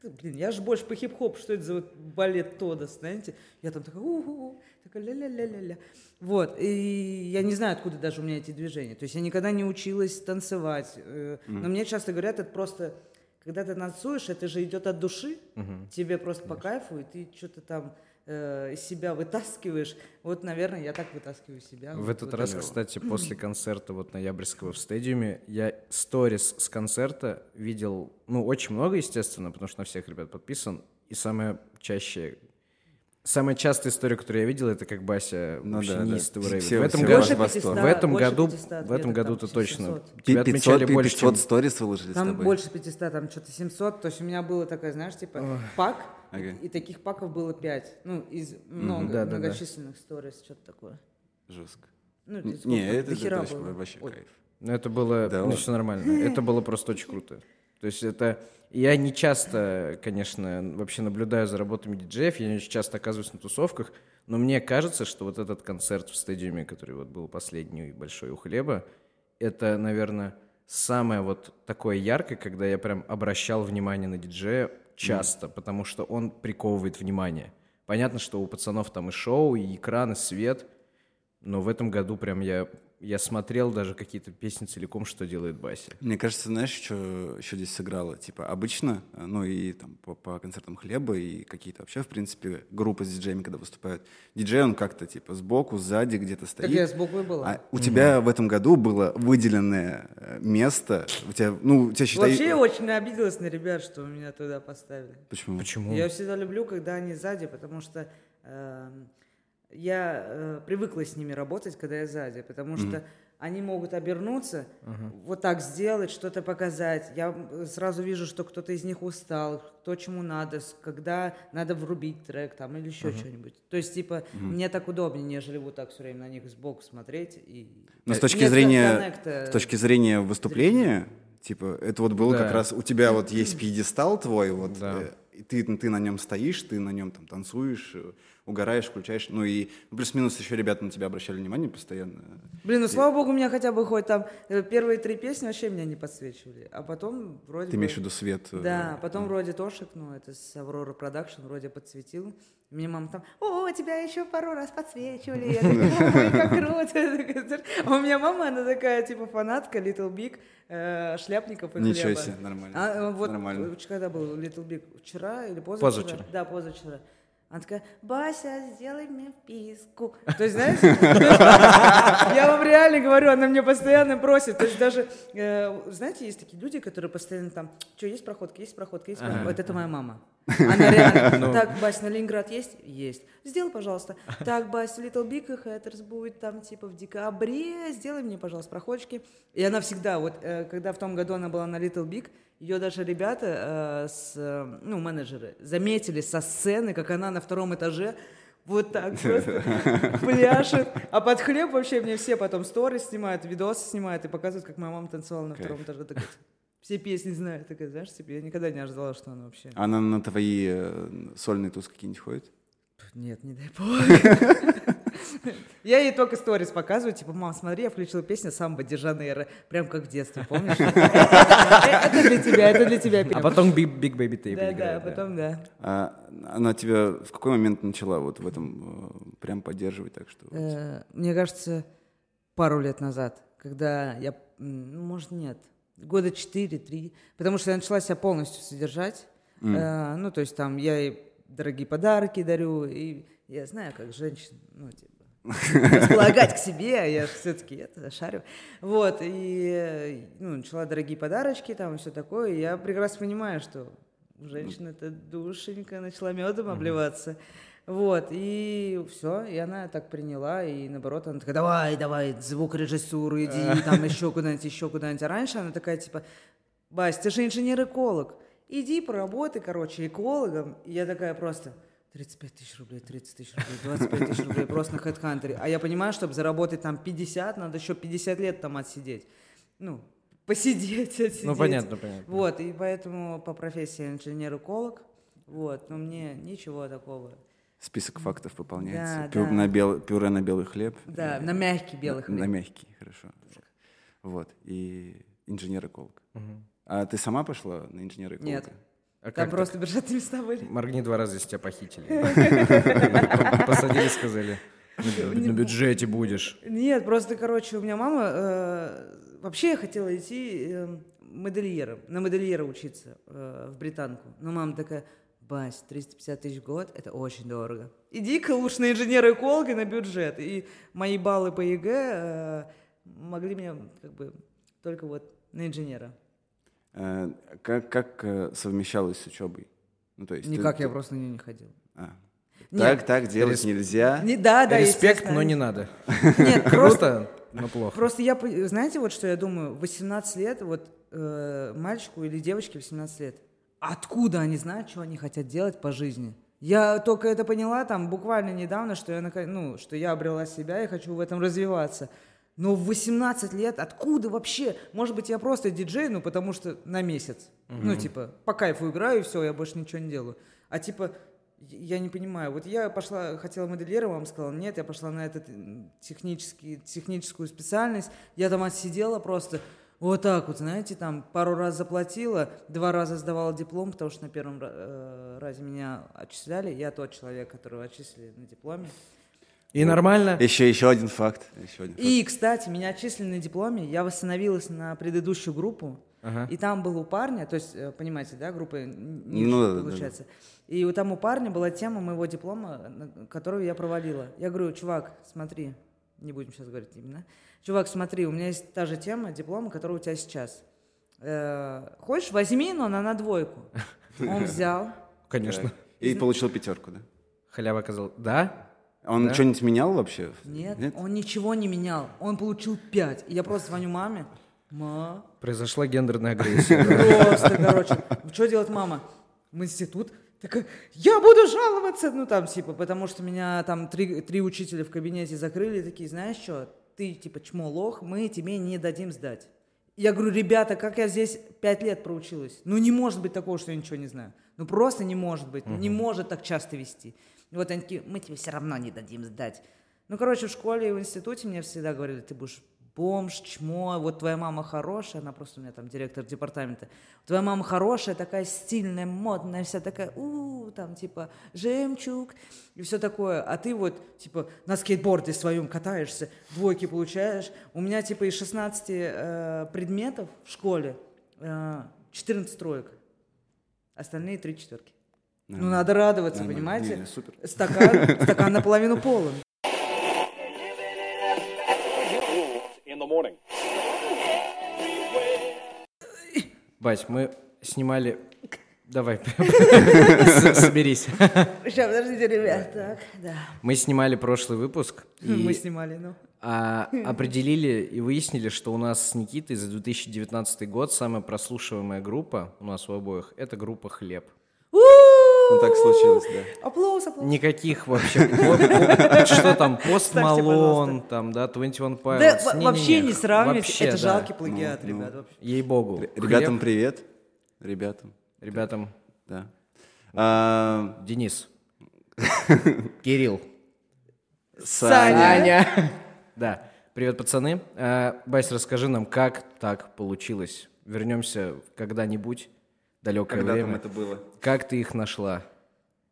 блин, я же больше по хип-хоп, что это за вот балет Тодос, знаете? Я там такая, у такая ля-ля-ля-ля-ля. Вот, и я не знаю, откуда даже у меня эти движения. То есть я никогда не училась танцевать. э, Но мне часто говорят, это просто, когда ты танцуешь, это же идет от души, тебе просто по кайфу, и ты что-то там э, из себя вытаскиваешь. Вот, наверное, я так вытаскиваю себя. В Вот этот раз, вот. кстати, после концерта вот ноябрьского в стадиуме, я сторис с концерта видел, ну, очень много, естественно, потому что на всех ребят подписан. И самое чаще, самая частая история, которую я видел, это как Бася Ну вообще да, да. рейвит. Все- В этом году, Больше ваш восторг. 500, в этом году, 500, в этом году ты точно. 700. Тебя 500, отмечали больше, 500 чем... сторис выложили с Там тобой? больше 500, там что-то 700. То есть у меня было такое, знаешь, типа пак, Ага. и таких паков было 5. Ну, из много, Да-да-да. многочисленных сторис, что-то такое. Жестко. Ну, Не, сколько? это, это хера вообще, Ой. кайф. Ну, это было, Да ну, все нормально. Это было просто очень круто. То есть это... Я не часто, конечно, вообще наблюдаю за работами диджеев, я не очень часто оказываюсь на тусовках, но мне кажется, что вот этот концерт в стадиуме, который вот был последний большой у хлеба, это, наверное, самое вот такое яркое, когда я прям обращал внимание на диджея часто, потому что он приковывает внимание. Понятно, что у пацанов там и шоу, и экран, и свет, но в этом году прям я, я смотрел даже какие-то песни целиком, что делает Бася. Мне кажется, знаешь, что еще здесь сыграло? Типа, обычно, э, ну и там по, по концертам хлеба и какие-то вообще, в принципе, группы с диджеями, когда выступают, диджей, он как-то типа сбоку, сзади где-то стоит. Так я сбоку и была. А у тебя в этом году было выделенное э, место, у тебя, ну, у тебя считай... Вообще я очень обиделась на ребят, что меня туда поставили. Почему? Почему? Я всегда люблю, когда они сзади, потому что эм, я э, привыкла с ними работать, когда я сзади, потому что они могут обернуться, вот так сделать, что-то показать. Я э, сразу вижу, что кто-то из них устал, кто чему надо, когда надо врубить трек там или еще что-нибудь. То есть, типа, мне так удобнее, нежели вот так все время на них сбоку смотреть. И... Но с точки Нет зрения, коннекта. с точки зрения выступления, типа, это вот было Да. как раз, у тебя вот есть пьедестал твой, вот, Да. э, и ты, ты на нем стоишь, ты на нем там танцуешь, э, угораешь, включаешь, ну и плюс-минус еще ребята на тебя обращали внимание постоянно. Блин, ну слава богу, у меня хотя бы хоть там э, первые три песни вообще меня не подсвечивали. А потом вроде Ты бы... имеешь в виду свет? э, Да, потом вроде Тошек, ну, это с Аврора Продакшн, вроде подсветил. Мне мама там, о, тебя еще пару раз подсвечивали. Я такая, как круто. А у меня мама, она такая, типа, фанатка Little Big, э, шляпников и Ничего себе, нормально. А, э, вот, Нормально. э, когда был Little Big? Вчера или позавчера? Позавчера. Да, позавчера. Она такая, Бася, сделай мне вписку. То есть, знаешь, я вам реально говорю, она мне постоянно просит. То есть даже, э, знаете, есть такие люди, которые постоянно там, что, есть проходка, есть проходка, есть проходка. Вот это моя мама. Она реально, так, Бась, на Ленинград есть? Есть. Сделай, пожалуйста. Так, Бась, Little Big Hatters будет там типа в декабре, сделай мне, пожалуйста, проходочки. И она всегда, вот э, когда в том году она была на Little Big, ее даже ребята, э, с, э, ну, менеджеры, заметили со сцены, как она на втором этаже вот так просто пляшет. А под хлеб вообще мне все потом сторис снимают, видосы снимают и показывают, как моя мама танцевала на втором этаже. Такая, все песни знает. Такая, знаешь, типа, я никогда не ожидала, что она вообще... Она на твои э, сольные туз какие-нибудь ходит? Нет, не дай бог. Я ей только сторис показываю, типа, мам, смотри, я включила песню «Самбо де Жанейро», прям как в детстве, помнишь? Это для тебя, это для тебя А потом Big, Big Baby Tape Да, да, потом да. А она тебя в какой момент начала вот в этом э, прям поддерживать так, что... Э, Мне кажется, пару лет назад, когда я, ну, может, нет, года 4-3, потому что я начала себя полностью содержать. Э, Ну, то есть там я ей дорогие подарки дарю, и я знаю, как женщин, ну, типа, располагать к себе, а я все-таки это шарю. Вот, и ну, начала дорогие подарочки там и все такое. И я прекрасно понимаю, что это душенька начала медом обливаться. Вот, и все, и она так приняла, и наоборот, она такая, давай, давай, звукорежиссуру иди, там еще куда-нибудь, еще куда-нибудь. А раньше она такая, типа, Бась, ты же инженер-эколог, иди поработай, короче, экологом. И я такая просто, 35 тысяч рублей, 30 тысяч рублей, 25 тысяч рублей просто на HeadHunter. А я понимаю, чтобы заработать там 50, надо еще 50 лет там отсидеть. Ну, посидеть, отсидеть. Ну, понятно, понятно. Вот, и поэтому по профессии инженер-эколог. Вот, но мне ничего такого. Список фактов выполняется. Да, Пю- да. На бел- пюре на белый хлеб. Да, И- на мягкий белый на, хлеб. на мягкий, хорошо. Вот. И инженер-эколог. А ты сама пошла на инженера-эколога? Нет. А Там просто бюджетные места были. так? Моргни два раза, если тебя похитили. Посадили, сказали, «На- бюджете будешь. Нет, просто, короче, у меня мама... э, вообще я хотела идти э, модельером, на модельера учиться э, в британку. Но мама такая, Бась, 350 тысяч в год, это очень дорого. Иди-ка лучше на инженера-эколога на бюджет. И мои баллы по ЕГЭ э, могли мне как бы только вот на инженера. Э, Как, как э, совмещалось с учебой? Ну, то есть ты- Никак, ты- я просто на нее не ходил. А. Нет. Так, так делать Респ- нельзя. Не, да, да, Респект, но не надо. Нет, просто но плохо. Просто я, знаете, вот что я думаю, 18 лет, вот э, мальчику или девочке 18 лет, откуда они знают, что они хотят делать по жизни? Я только это поняла там буквально недавно, что я, ну, что я обрела себя и хочу в этом развиваться. Но в 18 лет откуда вообще? Может быть, я просто диджей, ну, потому что на месяц. Ну, типа, по кайфу играю, и все, я больше ничего не делаю. А типа, я не понимаю. Вот я пошла, хотела моделировать, вам сказала, нет, я пошла на м, технический, техническую специальность. Я там отсидела просто вот так вот, знаете, там пару раз заплатила, два раза сдавала диплом, потому что на первом э, разе меня отчисляли. Я тот человек, которого отчислили на дипломе. И нормально? Еще, еще один факт. Еще один факт. И, кстати, меня отчислили на дипломе, я восстановилась на предыдущую группу, Ага. и там был у парня, то есть, э, понимаете, да, группа н- ниже, Ну да, да, получается. И у там у парня была тема моего диплома, которую я провалила. Я говорю, чувак, смотри, не будем сейчас говорить именно. Чувак, смотри, у меня есть та же тема диплома, которая у тебя сейчас. Э, хочешь, возьми, но она на двойку. Он взял. Конечно. И получил пятерку, да? Халява сказал, да? Он Да? что-нибудь менял вообще? Нет, он ничего не менял. Он получил пять. И я просто звоню маме. Ма, Произошла гендерная агрессия. Просто, короче, что делать мама? В институт. Такая, я буду жаловаться, ну там, типа, потому что меня там три, три учителя в кабинете закрыли, такие, знаешь что, ты, типа, чмо лох, мы тебе не дадим сдать. Я говорю, ребята, как я здесь пять лет проучилась? Ну, не может быть такого, что я ничего не знаю. Ну, просто не может быть. Не может так часто вести. Вот они такие, мы тебе все равно не дадим сдать. Ну, короче, в школе и в институте мне всегда говорили, ты будешь бомж, чмо, вот твоя мама хорошая, она просто у меня там директор департамента, твоя мама хорошая, такая стильная, модная, вся такая, у там, типа, жемчуг, и все такое, а ты вот, типа, на скейтборде своем катаешься, двойки получаешь, у меня, типа, из 16 э, предметов в школе э, 14 троек, остальные три четверки. Ну, надо радоваться, понимаете? Не, супер. Стакан, стакан наполовину полон. Бать, мы снимали... Давай, соберись. Сейчас, подождите, ребят, так, да. Мы снимали прошлый выпуск Мы и снимали, ну. а, определили и выяснили, что у нас с Никитой за 2019 год самая прослушиваемая группа у нас у обоих — это группа «Хлеб». Ну, так случилось, да. Аплодис, аплодис. Никаких вообще... Что там, Пост Малон, там, да, 21 Pilots. Да, вообще не сравнивать, вообще, это жалкий плагиат, Ну, ребят. вообще. Ей-богу. Ребятам привет. Ребятам, Ребятам, да. А, Денис. Кирилл. Саня. Да. Привет, пацаны. А, Бась, расскажи нам, как так получилось? Вернемся когда-нибудь, далекое Когда там время. это было? Как ты их нашла?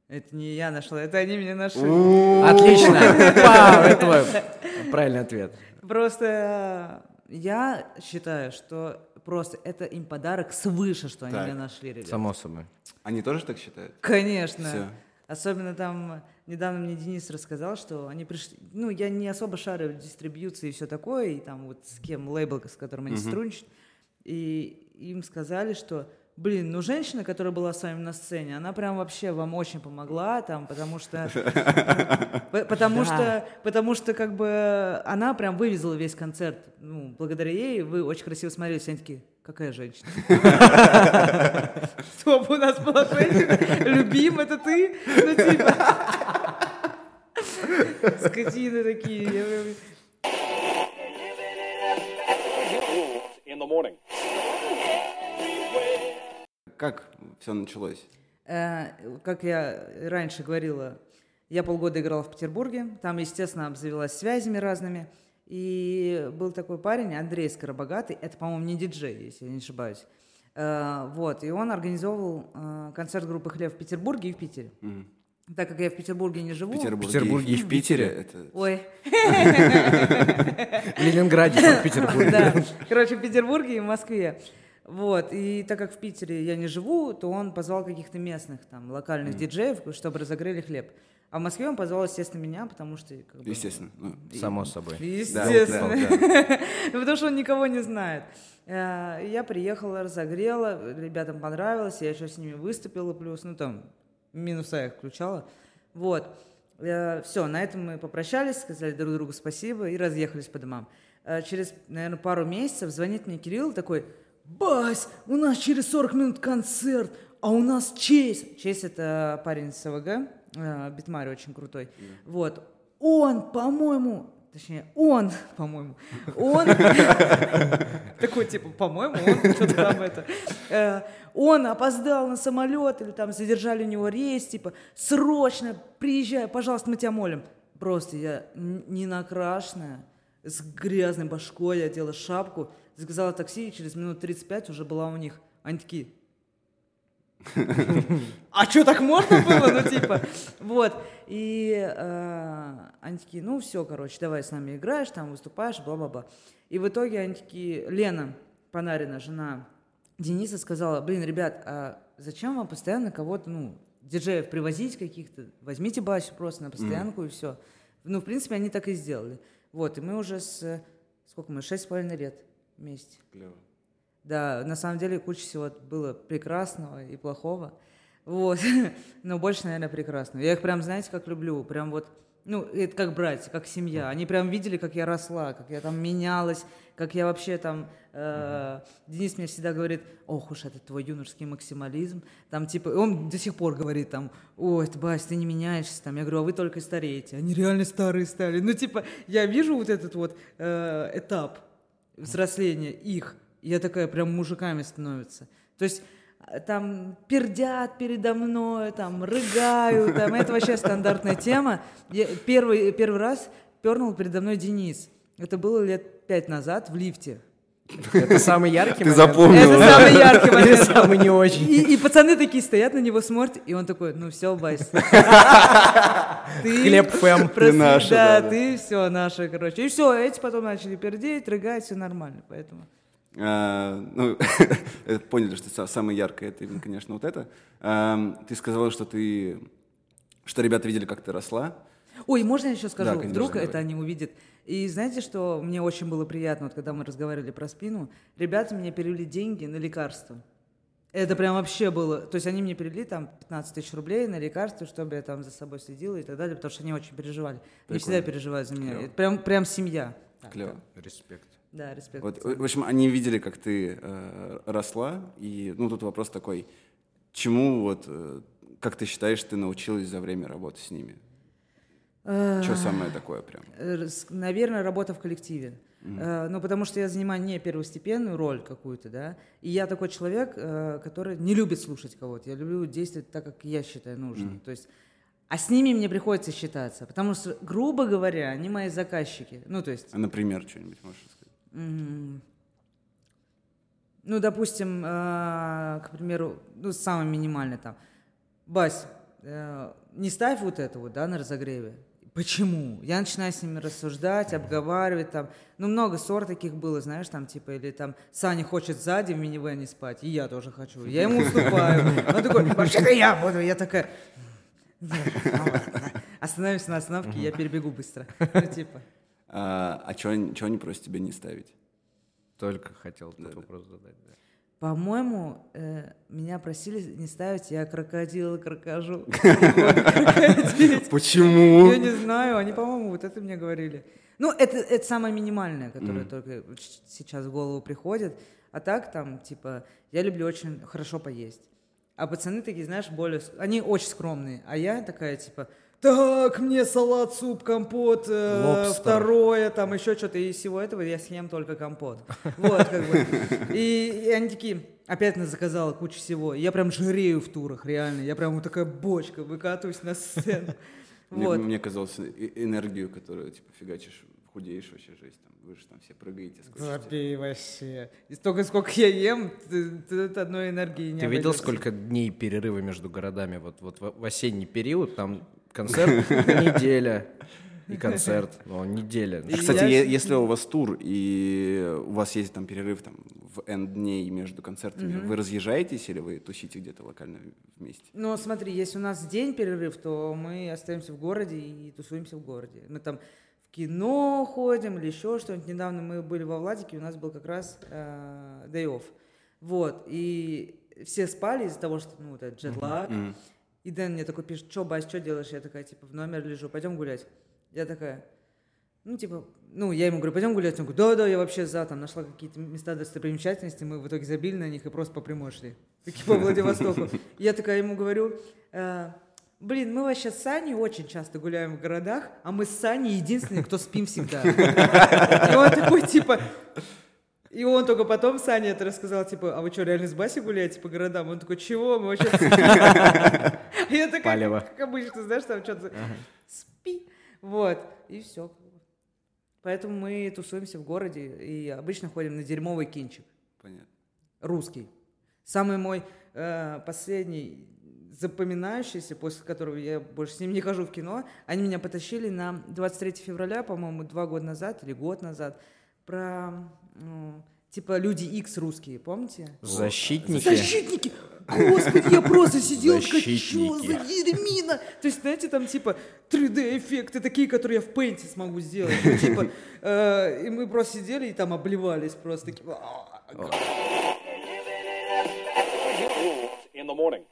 Это не я нашла, это они меня нашли. Отлично! Пау, это твой правильный ответ. Просто э, я считаю, что просто это им подарок свыше, что они меня нашли. Само собой. Они тоже так считают? Конечно. Особенно там недавно мне Денис рассказал, что они пришли. Ну, я не особо шарю в дистрибьюции и все такое, и там вот с кем лейбл, с которым они сотрудничают. И им сказали, что, блин, ну женщина, которая была с вами на сцене, она прям вообще вам очень помогла, там, потому что, потому что, потому что как бы она прям вывезла весь концерт. Ну, благодаря ей вы очень красиво смотрелись. Они такие, какая женщина? Стоп, у нас была женщина. Любим, это ты? Ну, типа. Скотины такие. in the morning. Как все началось? Э, Как я раньше говорила, я полгода играла в Петербурге. Там, естественно, обзавелась связями разными. И был такой парень, Андрей Скоробогатый. Это, по-моему, не диджей, если я не ошибаюсь. Э, Вот. И он организовывал э, концерт группы «Хлеб» в Петербурге и в Питере. Так как я в Петербурге не живу... В Петербурге, Петербурге и в Питере? Это Ой, В Ленинграде, Санкт-Петербурге. Да, короче, в Петербурге и в Москве. Вот, и так как в Питере я не живу, то он позвал каких-то местных там локальных диджеев, чтобы разогрели хлеб. А в Москве он позвал, естественно, меня, потому что... как бы, естественно. ну, Само собой. Естественно. Да, да, Потому что он никого не знает. Э, Я приехала, разогрела, ребятам понравилось, я еще с ними выступила, плюс, ну там, минуса я их включала. Вот. Все, на этом мы попрощались, сказали друг другу спасибо и разъехались по домам. Э, Через, наверное, пару месяцев звонит мне Кирилл такой, Бась, у нас через 40 минут концерт, а у нас Честь. Честь это парень из СВГ, э, битмари очень крутой. Вот. Он, по-моему, точнее, он, по-моему, он, такой, типа, по-моему, он, что-то там это, э, он опоздал на самолет, или там задержали у него рейс, типа, срочно приезжай, пожалуйста, мы тебя молим. Просто я не накрашенная, с грязной башкой, я одела шапку, заказала такси, и через минут 35 уже была у них. Они такие, а что, так можно было? Ну, типа, вот. И э, они такие, ну, все, короче, давай с нами играешь, там выступаешь, бла-бла-бла. И в итоге они такие, Лена Панарина, жена Дениса, сказала, блин, ребят, а зачем вам постоянно кого-то, ну, диджеев привозить каких-то? Возьмите Басю просто на постоянку и все. Ну, в принципе, они так и сделали. Вот, и мы уже с, сколько мы, шесть с половиной лет вместе. Клево. Да, на самом деле куча всего было прекрасного и плохого. Вот. Но больше, наверное, прекрасного. Я их прям, знаете, как люблю. Прям вот, ну, это как братья, как семья. Они прям видели, как я росла, как я там менялась, как я вообще там... э, Денис мне всегда говорит, ох уж это твой юношеский максимализм. Там типа, он до сих пор говорит там, ой, ты, Бась, ты не меняешься. Там, я говорю, а вы только стареете. Они реально старые стали. Ну, типа, я вижу вот этот вот э, этап взросления их. Я такая прям мужиками становятся. То есть э, там пердят передо мной, там рыгают, там это вообще стандартная тема. Я первый, первый раз пернул передо мной Денис. Это было лет пять назад в лифте. Это самый яркий Ты момент? запомнил, Это самый яркий момент. самый не очень? И, и пацаны такие стоят на него, смотрят, и он такой, ну все, Байс. Ты Хлеб фэм. Ты наша, Да, ты все, наша, короче. И все, эти потом начали пердеть, рыгать, все нормально, поэтому. А, ну, это поняли, что са- самое яркое это именно, конечно, вот это. Ам, Ты сказала, что ты, что ребята видели, как ты росла. Ой, можно я еще скажу? Вдруг это они увидят. И знаете, что мне очень было приятно, вот когда мы разговаривали про спину, ребята мне перевели деньги на лекарства. Это прям вообще было. То есть они мне перевели там 15 тысяч рублей на лекарства, чтобы я там за собой следила и так далее, потому что они очень переживали. Они всегда переживают за меня. Клево. Это прям, прям семья. Клево. Респект. Да, респект. Вот, в общем, они видели, как ты э, росла, и, ну, тут вопрос такой, чему вот, э, как ты считаешь, ты научилась за время работы с ними? Что самое такое прям? Э, Наверное, работа в коллективе. Э, Ну, потому что я занимаю не первостепенную роль какую-то, да, и я такой человек, э, который не любит слушать кого-то. Я люблю действовать так, как я считаю нужным. То есть, а с ними мне приходится считаться, потому что, грубо говоря, они мои заказчики. Ну, то есть, А, например, что-нибудь можешь сказать? м, ну, допустим, э, к примеру, ну, самое минимальное там, Бась, э, не ставь вот это вот, да, на разогреве. Почему? Я начинаю с ними рассуждать, обговаривать там. Ну, много ссор таких было, знаешь, там, типа, или там, Саня хочет сзади в минивэне спать, и я тоже хочу. Я ему уступаю. Он такой, вообще-то я буду. Я такая, «Ну, ладно». Остановимся на остановке, я перебегу быстро. Ну, типа. А что они просят тебя не ставить? Только хотел этот вопрос задать. да. По-моему, э, меня просили не ставить, я крокодил крокожу. Почему? Я не знаю, они, по-моему, вот это мне говорили. Ну, это, это самое минимальное, которое только вот щ- сейчас в голову приходит. А так там, типа, я люблю очень хорошо поесть. А пацаны такие, знаешь, более... Они очень скромные. А я такая, типа, так, мне салат, суп, компот, э, второе, там еще что-то. И из всего этого я съем только компот. Вот, как бы. И, и они такие, опять нас заказала кучу всего. Я прям жирею в турах, реально. Я прям вот такая бочка, выкатываюсь на сцену. Мне, Вот. мне казалось, э- энергию, которую, типа, фигачишь, худеешь вообще жесть. Там, вы же там все прыгаете. Забей вообще. И столько, сколько я ем, от одной энергии не Ты видел, обойдешься. сколько дней перерыва между городами? Вот, вот в в осенний период там концерт неделя и концерт. Ну, неделя. И Кстати, я- если у вас тур и у вас есть там перерыв там в N дней между концертами, вы разъезжаетесь или вы тусите где-то локально вместе? Ну, смотри, если у нас день перерыв, то мы остаемся в городе и тусуемся в городе. Мы там в кино ходим или еще что-нибудь. Недавно мы были во Владике, у нас был как раз э, day off. Вот, и все спали из-за того, что, ну, вот этот джетлаг. И Дэн мне такой пишет, что, Бась, что делаешь? Я такая, типа, в номер лежу, пойдем гулять. Я такая, ну, типа, ну, я ему говорю, пойдем гулять. Он говорит, да-да, я вообще за, там, нашла какие-то места достопримечательности, мы в итоге забили на них и просто по прямой шли. По Владивостоку. Я такая ему говорю, «Э, Блин, мы вообще с Саней очень часто гуляем в городах, а мы с Саней единственные, кто спим всегда. И он такой, типа... И он только потом Саня это рассказал, типа, а вы что, реально с Басей гуляете по городам? Он такой, чего? Мы вообще. Я такая, как обычно, знаешь, там что-то спи. Вот, и все. Поэтому мы тусуемся в городе и обычно ходим на дерьмовый кинчик Понятно. русский. Самый мой э, последний запоминающийся, после которого я больше с ним не хожу в кино, они меня потащили на 23 февраля, по-моему, два года назад или год назад, про ну, типа люди X русские, помните? Защитники. Защитники! Господи, я просто сидел, такая, что за дерьмина? То есть, знаете, там типа 3D-эффекты такие, которые я в пейнте смогу сделать. Ну, типа, э, и мы просто сидели и там обливались просто такие. «А, In the morning.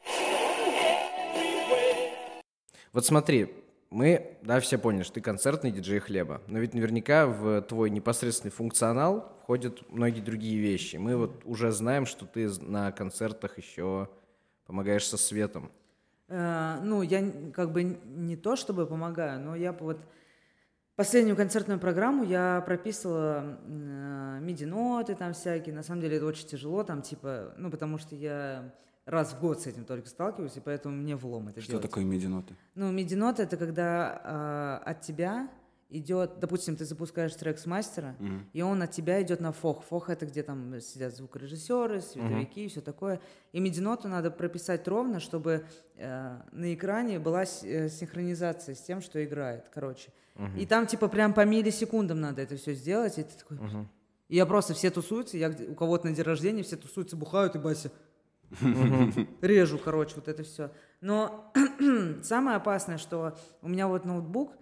Вот смотри, мы, да, все поняли, что ты концертный диджей хлеба, но ведь наверняка в твой непосредственный функционал входят многие другие вещи. Мы вот уже знаем, что ты на концертах еще помогаешь со светом. Э, ну, я как бы не то чтобы помогаю, но я вот последнюю концертную программу я прописывала э, миди-ноты там всякие. На самом деле это очень тяжело, там типа, ну, потому что я раз в год с этим только сталкиваюсь, и поэтому мне влом это Что делать. такое миди-ноты? Ну, миди-нота это когда а, от тебя идет, допустим, ты запускаешь трек с мастера, и он от тебя идет на фох. Фох это где там сидят звукорежиссеры, световики и все такое. И миди-ноту надо прописать ровно, чтобы э, на экране была э, синхронизация с тем, что играет, короче. И там типа прям по миллисекундам надо это все сделать, и ты такой... И я просто все тусуются, я у кого-то на день рождения все тусуются, бухают, и Бася режу, короче, вот это все. Но самое опасное, что у меня вот ноутбук,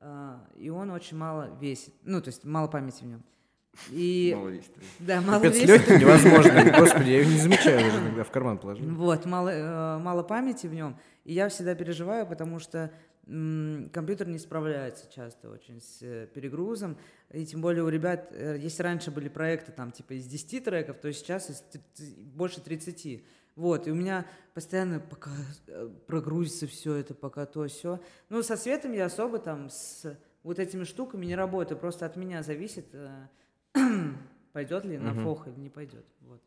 а, и он очень мало весит. Ну, то есть мало памяти в нем. И Мало весит. да, мало Капец, весит. легкий невозможно. Господи, я его не замечаю даже иногда в карман положил. Вот, мало, э, мало памяти в нем. И я всегда переживаю, потому что компьютер не справляется часто очень с э, перегрузом. И тем более у ребят, э, если раньше были проекты там типа из 10 треков, то сейчас из больше 30. Вот, и у меня постоянно пока э, прогрузится все это, пока то все. Ну, со светом я особо там с вот этими штуками не работаю, просто от меня зависит, пойдет ли на фох или не пойдет. Вот.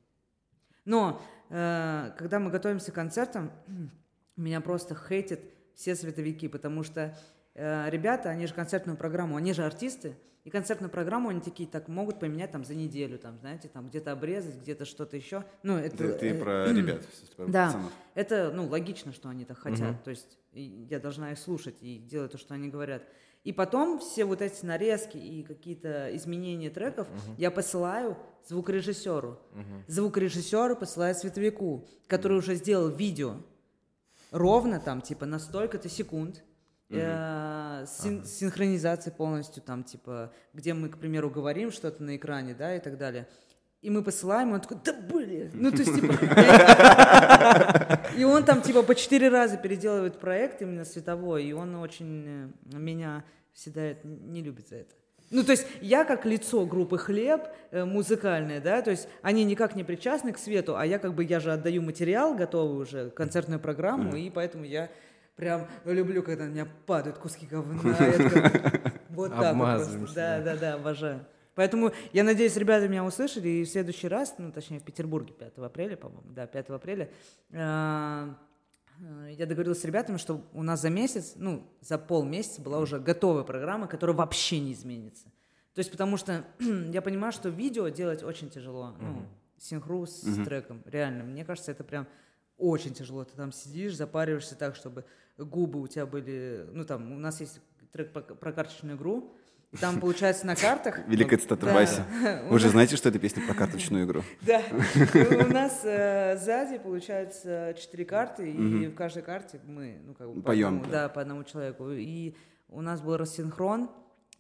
Но э, когда мы готовимся к концертам, меня просто хейтят все световики, потому что э, ребята, они же концертную программу, они же артисты, и концертную программу они такие так могут поменять там за неделю, там, знаете, там где-то обрезать, где-то что-то еще. Ну, это, Ты, ты э, про ребят, про да, пацанов. это, ну, логично, что они так хотят. То есть я должна их слушать и делать то, что они говорят. И потом все вот эти нарезки и какие-то изменения треков я посылаю звукорежиссеру. Звукорежиссеру посылаю световику, который уже сделал видео ровно там, типа, на столько-то секунд. э, син- Синхронизация полностью там, типа, где мы, к примеру, говорим что-то на экране, да, и так далее. И мы посылаем, и он такой, да блин, ну то есть типа... И он там типа по четыре раза переделывает проект именно световой, и он очень э, меня всегда не любит за это. Ну, то есть я как лицо группы «Хлеб» э, музыкальное, да, то есть они никак не причастны к свету, а я как бы, я же отдаю материал готовый уже, концертную программу, и поэтому я прям люблю, когда на меня падают куски говна. Вот так вот. Да, да, да, обожаю. Поэтому я надеюсь, ребята меня услышали, и в следующий раз, ну, точнее, в Петербурге 5 апреля, по-моему, да, 5 апреля, э, я договорилась с ребятами, что у нас за месяц, ну, за полмесяца была уже готовая программа, которая вообще не изменится. То есть потому что я понимаю, что видео делать очень тяжело, ну, синхру с треком, реально. Мне кажется, это прям очень тяжело. Ты там сидишь, запариваешься так, чтобы губы у тебя были... Ну, там, у нас есть трек про, про карточную игру, там, получается, на картах... Великая цитата Да. Вы же знаете, что это песня про карточную игру? Да. У нас э, сзади получается четыре карты, и в каждой карте мы, ну, как бы, по Поем, одному, да. по одному человеку. И у нас был рассинхрон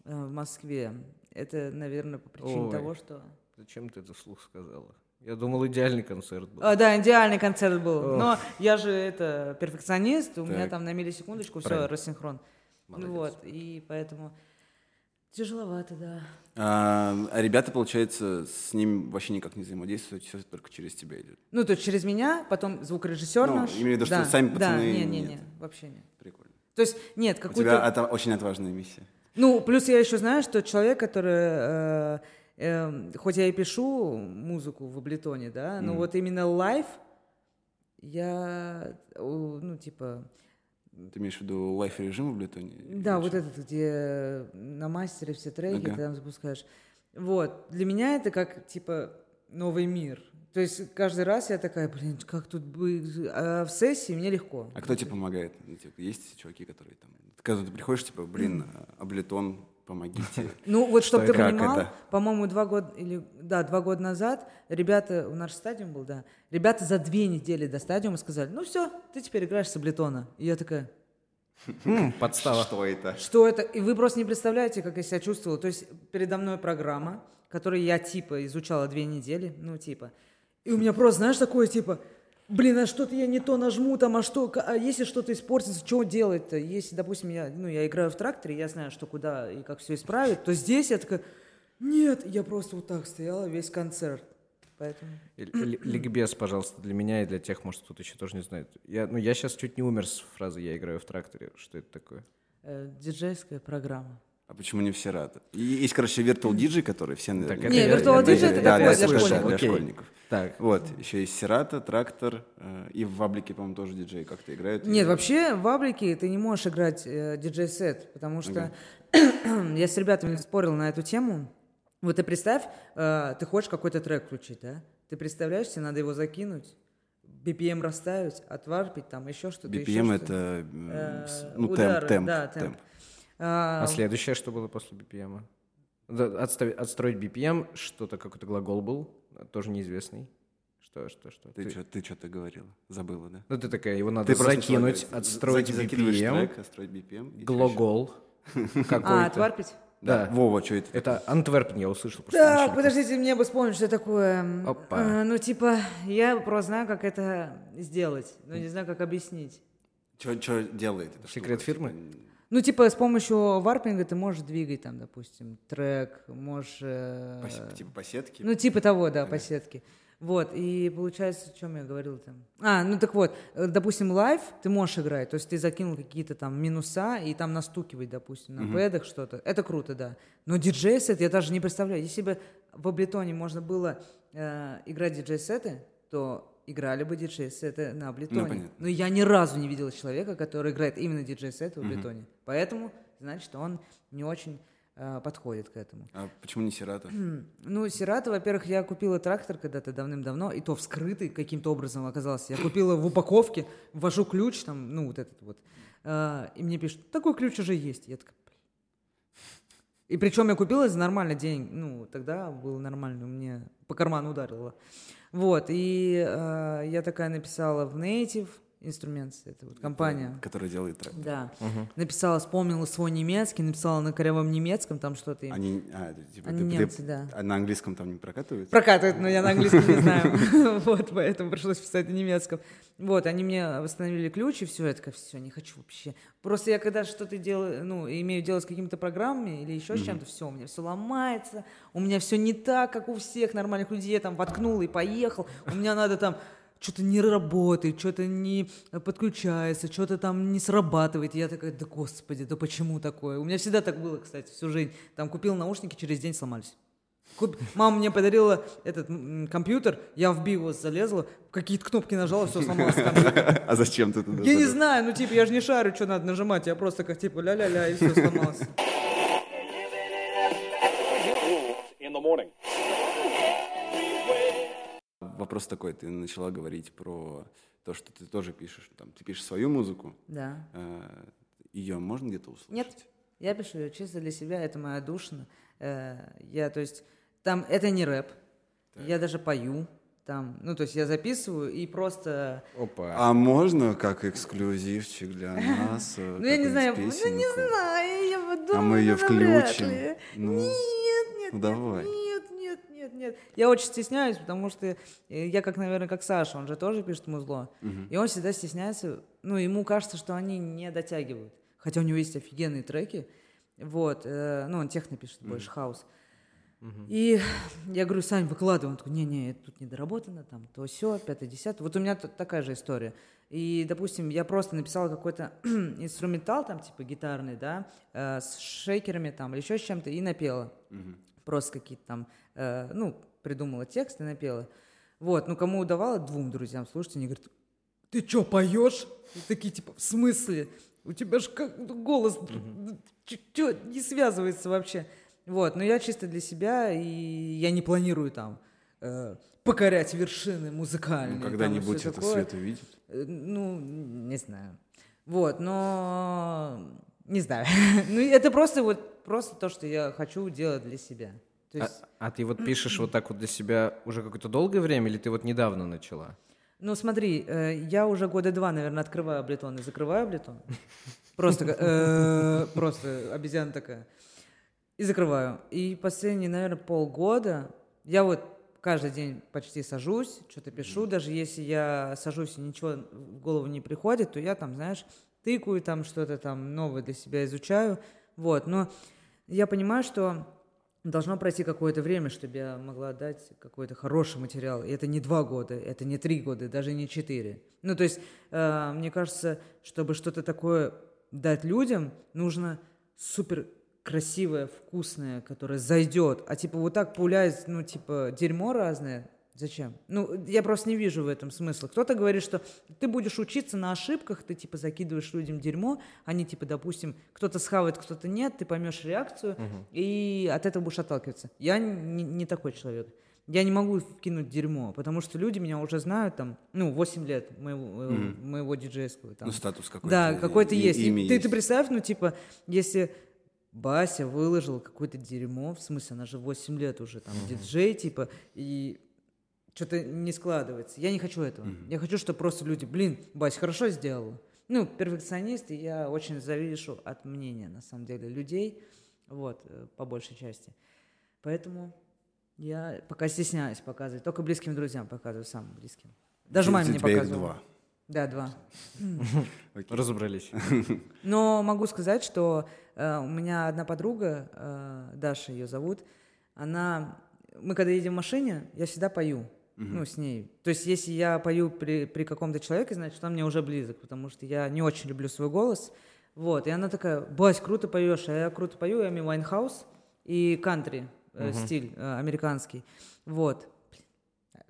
э, в Москве. Это, наверное, по причине того, что... Зачем ты это вслух сказала? Я думал, идеальный концерт был. А, да, идеальный концерт был. Но я же это перфекционист, у меня Так. там на миллисекундочку все Правильно. рассинхрон. Ну Вот, и поэтому... Тяжеловато, да. А, а ребята, получается, с ним вообще никак не взаимодействуют, все только через тебя идет. Ну, то есть через меня, потом звукорежиссер Ну, наш. имею в виду, что Да, сами Да, пацаны не-не-не, нет. вообще нет. Прикольно. То есть нет, У какую-то... тебя это очень отважная миссия. Ну, плюс я еще знаю, что человек, который... э, э, хоть я и пишу музыку в Аблетоне, да, но Мгм. вот именно live я, ну, типа... Ты имеешь в виду live-режим в Аблетоне? Да, вот этот, где на мастере все треки Ага. ты там запускаешь. Вот. Для меня это как, типа, новый мир. То есть каждый раз я такая, блин, как тут быть? А в сессии мне легко. А кто тебе помогает? Типа, есть чуваки, которые там... Когда ты приходишь, типа, блин, Аблетон, помогите. Ну, вот чтобы ты понимал, по-моему, два года или да, два года назад ребята, у наш стадиум был, да, ребята за две недели до стадиума сказали, ну все, ты теперь играешь с Аблетона. И я такая, М, Подстава. Что это? что это? И вы просто не представляете, как я себя чувствовала. То есть передо мной программа, которую я типа изучала две недели, ну типа. И у меня просто, знаешь, такое типа, блин, а что-то я не то нажму там, а что, а если что-то испортится, что делать-то? Если, допустим, я, ну, я играю в тракторе, я знаю, что куда и как все исправить, то здесь я такая, нет, я просто вот так стояла весь концерт. Поэтому... Ликбез, пожалуйста, для меня и для тех, может, кто-то еще тоже не знает. Я, ну, я сейчас чуть не умер с фразы «я играю в тракторе». Что это такое? э, диджейская программа. А почему не все рады? И Есть, короче, Virtual DJ, который все... Так, Не, Virtual DJ это да, такое да, для школьников. для школьников. Так, Вот, еще есть Сирата, Трактор, э, и в Ваблике, по-моему, тоже диджей как-то играют. Нет, И- вообще в Абрике ты не можешь играть э, диджей-сет, потому что я с ребятами спорил на эту тему. Вот ты представь, э, ты хочешь какой-то трек включить, да? Ты представляешь, тебе надо его закинуть, BPM расставить, отварпить, там еще что-то. BPM это ну, темп, темп, да, темп. темп. А, а следующее, что было после BPM? Да, отстави- отстроить BPM, что-то, какой-то глагол был, а, тоже неизвестный. Что, что, что? Ты что ты что-то говорила? Забыла, да? Ну, ты такая, его надо Ты закинуть, начала отстроить BPM, трек, отстроить BPM. глагол а, какой-то. отварпить? Да. Да. Вова, что это? Это Антверпен, я услышал. просто Так, подождите, мне бы вспомнить, что такое. Опа. Э, ну, типа, я просто знаю, как это сделать, но не знаю, как объяснить. Что делает эта Секрет штука? фирмы? Типа, Ну, типа, с помощью warping а ты можешь двигать там, допустим, трек, можешь... э, по- Типа по сетке? Ну, типа того, да, по сетке. Вот, и получается, о чем я говорил там? А, ну так вот, э, допустим, live ты можешь играть, то есть ты закинул какие-то там минуса и там настукивать, допустим, на pad ах что-то. Это круто, да. Но диджей-сет я даже не представляю. Если бы в Аблетоне можно было э, играть диджей-сеты, то играли бы диджей-сеты на Аблетоне. понятно. Но я ни разу не видел человека, который играет именно диджей-сеты в Аблетоне. Поэтому, значит, он не очень э, подходит к этому. А почему не Сирата? Ну, Сирата, во-первых, я купила трактор когда-то давным-давно, и то вскрытый каким-то образом оказался. Я купила в упаковке, ввожу ключ, там, ну, вот этот вот, а, и мне пишут, такой ключ уже есть. Я такая. И причем я купила за нормальный день, ну, тогда было нормально, мне по карману ударило. Вот, и а, я такая написала в Native Instruments, это вот компания. Которая делает трек. Да. Написала, вспомнила свой немецкий, написала на корявом немецком, там что-то. Они, а, типа, Они ты- ты- немцы, да. а на английском там не прокатывается? Прокатывает, но я на английском не знаю. Вот, поэтому пришлось писать на немецком. Вот, они мне восстановили ключ, и все, я такая, все, не хочу вообще. Просто я когда что-то делаю, ну, имею дело с какими-то программами или еще с чем-то, все, у меня все ломается, у меня все не так, как у всех нормальных людей, я там воткнул и поехал, у меня надо там что-то не работает, что-то не подключается, что-то там не срабатывает. И я такая, да господи, да почему такое? У меня всегда так было, кстати, всю жизнь. Там купил наушники, через день сломались. Куп- Мама мне подарила этот компьютер, я в BIOS залезла, какие-то кнопки нажала, все сломалось. А зачем ты туда? Я не знаю, ну типа я же не шарю, что надо нажимать, я просто как типа ля-ля-ля и все сломалось. Вопрос такой, ты начала говорить про то, что ты тоже пишешь, там, ты пишешь свою музыку, Да. ее можно где-то услышать? Нет, я пишу её чисто для себя, это моя душина. Э, Я, то есть, там, это не рэп, я даже пою, там, ну, то есть я записываю и просто... Опа. А можно как эксклюзивчик для нас? э, Ну, я не знаю, какую-нибудь ну, не песенку? знаю, я подумала, А мы ее ну, включим. Ну, Нет, нет, ну, нет, давай. Нет. Я очень стесняюсь, потому что э, я, как, наверное, как Саша, он же тоже пишет музло. И он всегда стесняется, ну, ему кажется, что они не дотягивают. Хотя у него есть офигенные треки. Вот, э, ну, он техно пишет больше, хаус. И я говорю, Сань, выкладывай. Он такой, не-не, это тут недоработано, там, то все, пятое, десятое. Вот у меня тут такая же история. И, допустим, я просто написала какой-то инструментал, там, типа гитарный, да, э, с шейкерами там, или еще с чем-то, и напела. Просто какие-то там, э, ну, придумала текст и напела. Вот, ну, кому удавало, двум друзьям, слушайте, они говорят, ты что, поешь? И такие, типа, в смысле? У тебя же как голос, что, не связывается вообще. Вот, но я чисто для себя, и я не планирую там э, покорять вершины музыкальные. Ну, когда-нибудь это такое. Света увидит. Э, Ну, не знаю. Вот, но не знаю. ну, это просто вот просто то, что я хочу делать для себя. То А, есть, а ты вот пишешь вот так вот для себя уже какое-то долгое время, или ты вот недавно начала? ну, смотри, э, я уже года два, наверное, открываю облетон и закрываю облетон. Просто, э, просто обезьяна такая. И закрываю. И последние, наверное, полгода я вот каждый день почти сажусь, что-то пишу, даже если я сажусь и ничего в голову не приходит, то я там, знаешь, тыкаю там что-то там новое для себя изучаю, вот. Но я понимаю, что должно пройти какое-то время, чтобы я могла дать какой-то хороший материал. И это не два года, это не три года, даже не четыре. Ну, то есть, э, мне кажется, чтобы что-то такое дать людям, нужно супер красивое, вкусное, которое зайдет. А типа вот так пулять, ну, типа, дерьмо разное, Зачем? Ну, я просто не вижу в этом смысла. Кто-то говорит, что ты будешь учиться на ошибках, ты типа закидываешь людям дерьмо, они типа, допустим, кто-то схавает, кто-то нет, ты поймешь реакцию, и от этого будешь отталкиваться. Я не, не такой человек. Я не могу вкинуть дерьмо, потому что люди меня уже знают там, ну, 8 лет моего, э, моего диджейского. Там. Ну, статус какой-то. Да, какой-то есть. И ты, есть. ты представь, ну, типа, если Бася выложил какое-то дерьмо, в смысле, она же 8 лет уже там диджей, типа, и что-то не складывается. Я не хочу этого. Я хочу, чтобы просто люди, блин, Бась, хорошо сделала. Ну, перфекционист, и я очень завишу от мнения, на самом деле, людей, вот, э, по большей части. Поэтому я пока стесняюсь показывать, только близким друзьям показываю, самым близким. Даже маме не показываю. два. Да, два. Разобрались. Но могу сказать, что э, у меня одна подруга, э, Даша ее зовут, она, мы когда едем в машине, я всегда пою, ну, с ней. То есть, если я пою при, при каком-то человеке, значит, он мне уже близок, потому что я не очень люблю свой голос. Вот, и она такая, Бась, круто поешь, а я круто пою, Эми Вайнхаус и кантри э, стиль э, американский. Вот.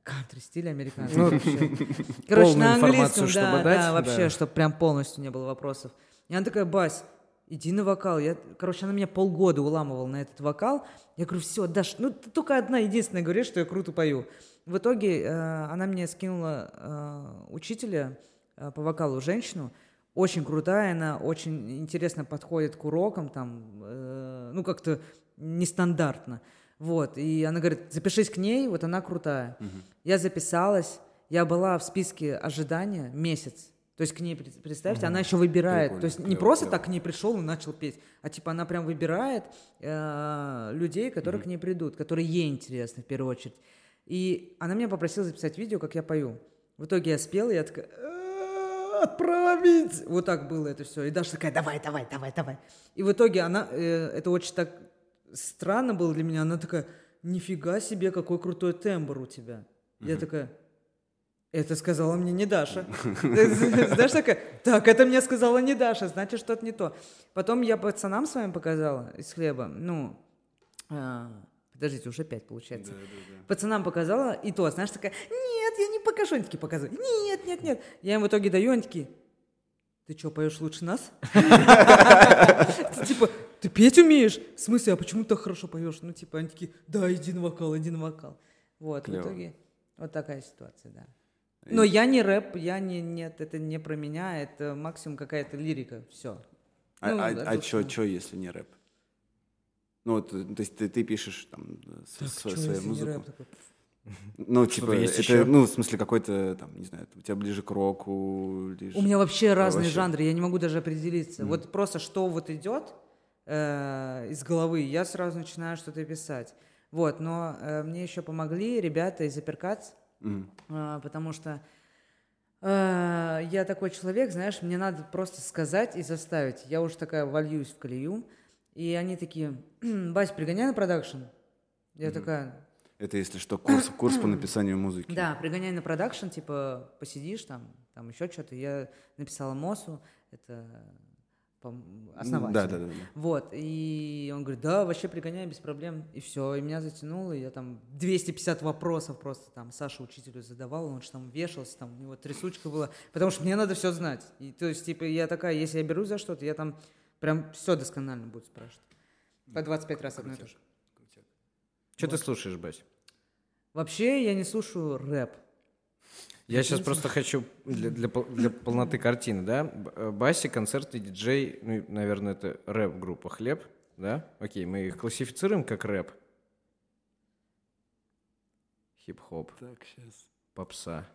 Кантри стиль американский. Ну. Короче, на английском, чтобы да, дать, да, вообще, да. чтобы прям полностью не было вопросов. И она такая, Бась, иди на вокал. Я, короче, она меня полгода уламывала на этот вокал. Я говорю, все, Даш, ну ты только одна единственная говоришь, что я круто пою. В итоге э, она мне скинула э, учителя э, по вокалу, женщину, очень крутая, она очень интересно подходит к урокам, там, э, ну, как-то нестандартно. Вот, и она говорит, запишись к ней, вот она крутая. Я записалась, я была в списке ожидания месяц. То есть к ней, пред- представьте, она еще выбирает. Прикольно, То есть не клево, просто клево. так к ней пришел и начал петь, а типа она прям выбирает э, людей, которые к ней придут, которые ей интересны в первую очередь. И она меня попросила записать видео, как я пою. В итоге я спела, и я такая, «Э, отправить! Вот так было это все. И Даша такая, давай, давай, давай, давай. И в итоге она, э, это очень так странно было для меня, она такая, нифига себе, какой крутой тембр у тебя. Я такая, это сказала мне не Даша. Знаешь, такая, так, это мне сказала не Даша, значит, что-то не то. Потом я пацанам с вами показала из хлеба, ну, а, подождите, уже пять получается. Пацанам показала, и то, знаешь, такая, нет, я не покажу. Они такие показывают, нет, нет, нет. Я им в итоге даю, они такие, ты что, поешь лучше нас? Типа, ты петь умеешь? В смысле, а почему ты так хорошо поешь? Ну, типа, они такие, да, иди на вокал, иди на вокал. Вот, в итоге вот такая ситуация, да. Но я не рэп, я не, нет, это не про меня, это максимум какая-то лирика, все. А, Ну, а, да, а что? если не рэп? Ну, вот, э, то есть ты, ты пишешь там э, с- сво- свою музыку. Ну, типа, это, ещё? ну, в смысле, какой-то, там, не знаю, у тебя ближе к року, ближе... У меня вообще разные вообще. жанры, я не могу даже определиться. Вот просто что вот идет э, из головы, я сразу начинаю что-то писать. Вот, но э, мне еще помогли ребята из Апперкатс, Мгм. А, потому что э, я такой человек, знаешь, мне надо просто сказать и заставить. Я уже такая вольюсь в колею. И они такие, Бась, пригоняй на продакшн. Я такая, Это, если что, курс, курс по написанию музыки. да, пригоняй на продакшн, типа, посидишь там, там еще что-то. Я написала Мосу, это основатель. Да, да, да. да. Вот, и он говорит, да, вообще пригоняй без проблем. И все, и меня затянуло, и я там 250 вопросов просто там Саша учителю задавал, он же там вешался, там у него трясучка была, потому что мне надо все знать. И то есть, типа, я такая, если я берусь за что-то, я там прям все досконально буду спрашивать. По 25 раз одно и то же. Что ты слушаешь, Бась? Вообще я не слушаю рэп. Я сейчас просто хочу для, для, для полноты картины, да? Э, Баси, концерты, диджей, ну, и, наверное, это рэп-группа «Хлеб», да? Окей, мы их классифицируем как рэп. Хип-хоп, Так, сейчас. попса,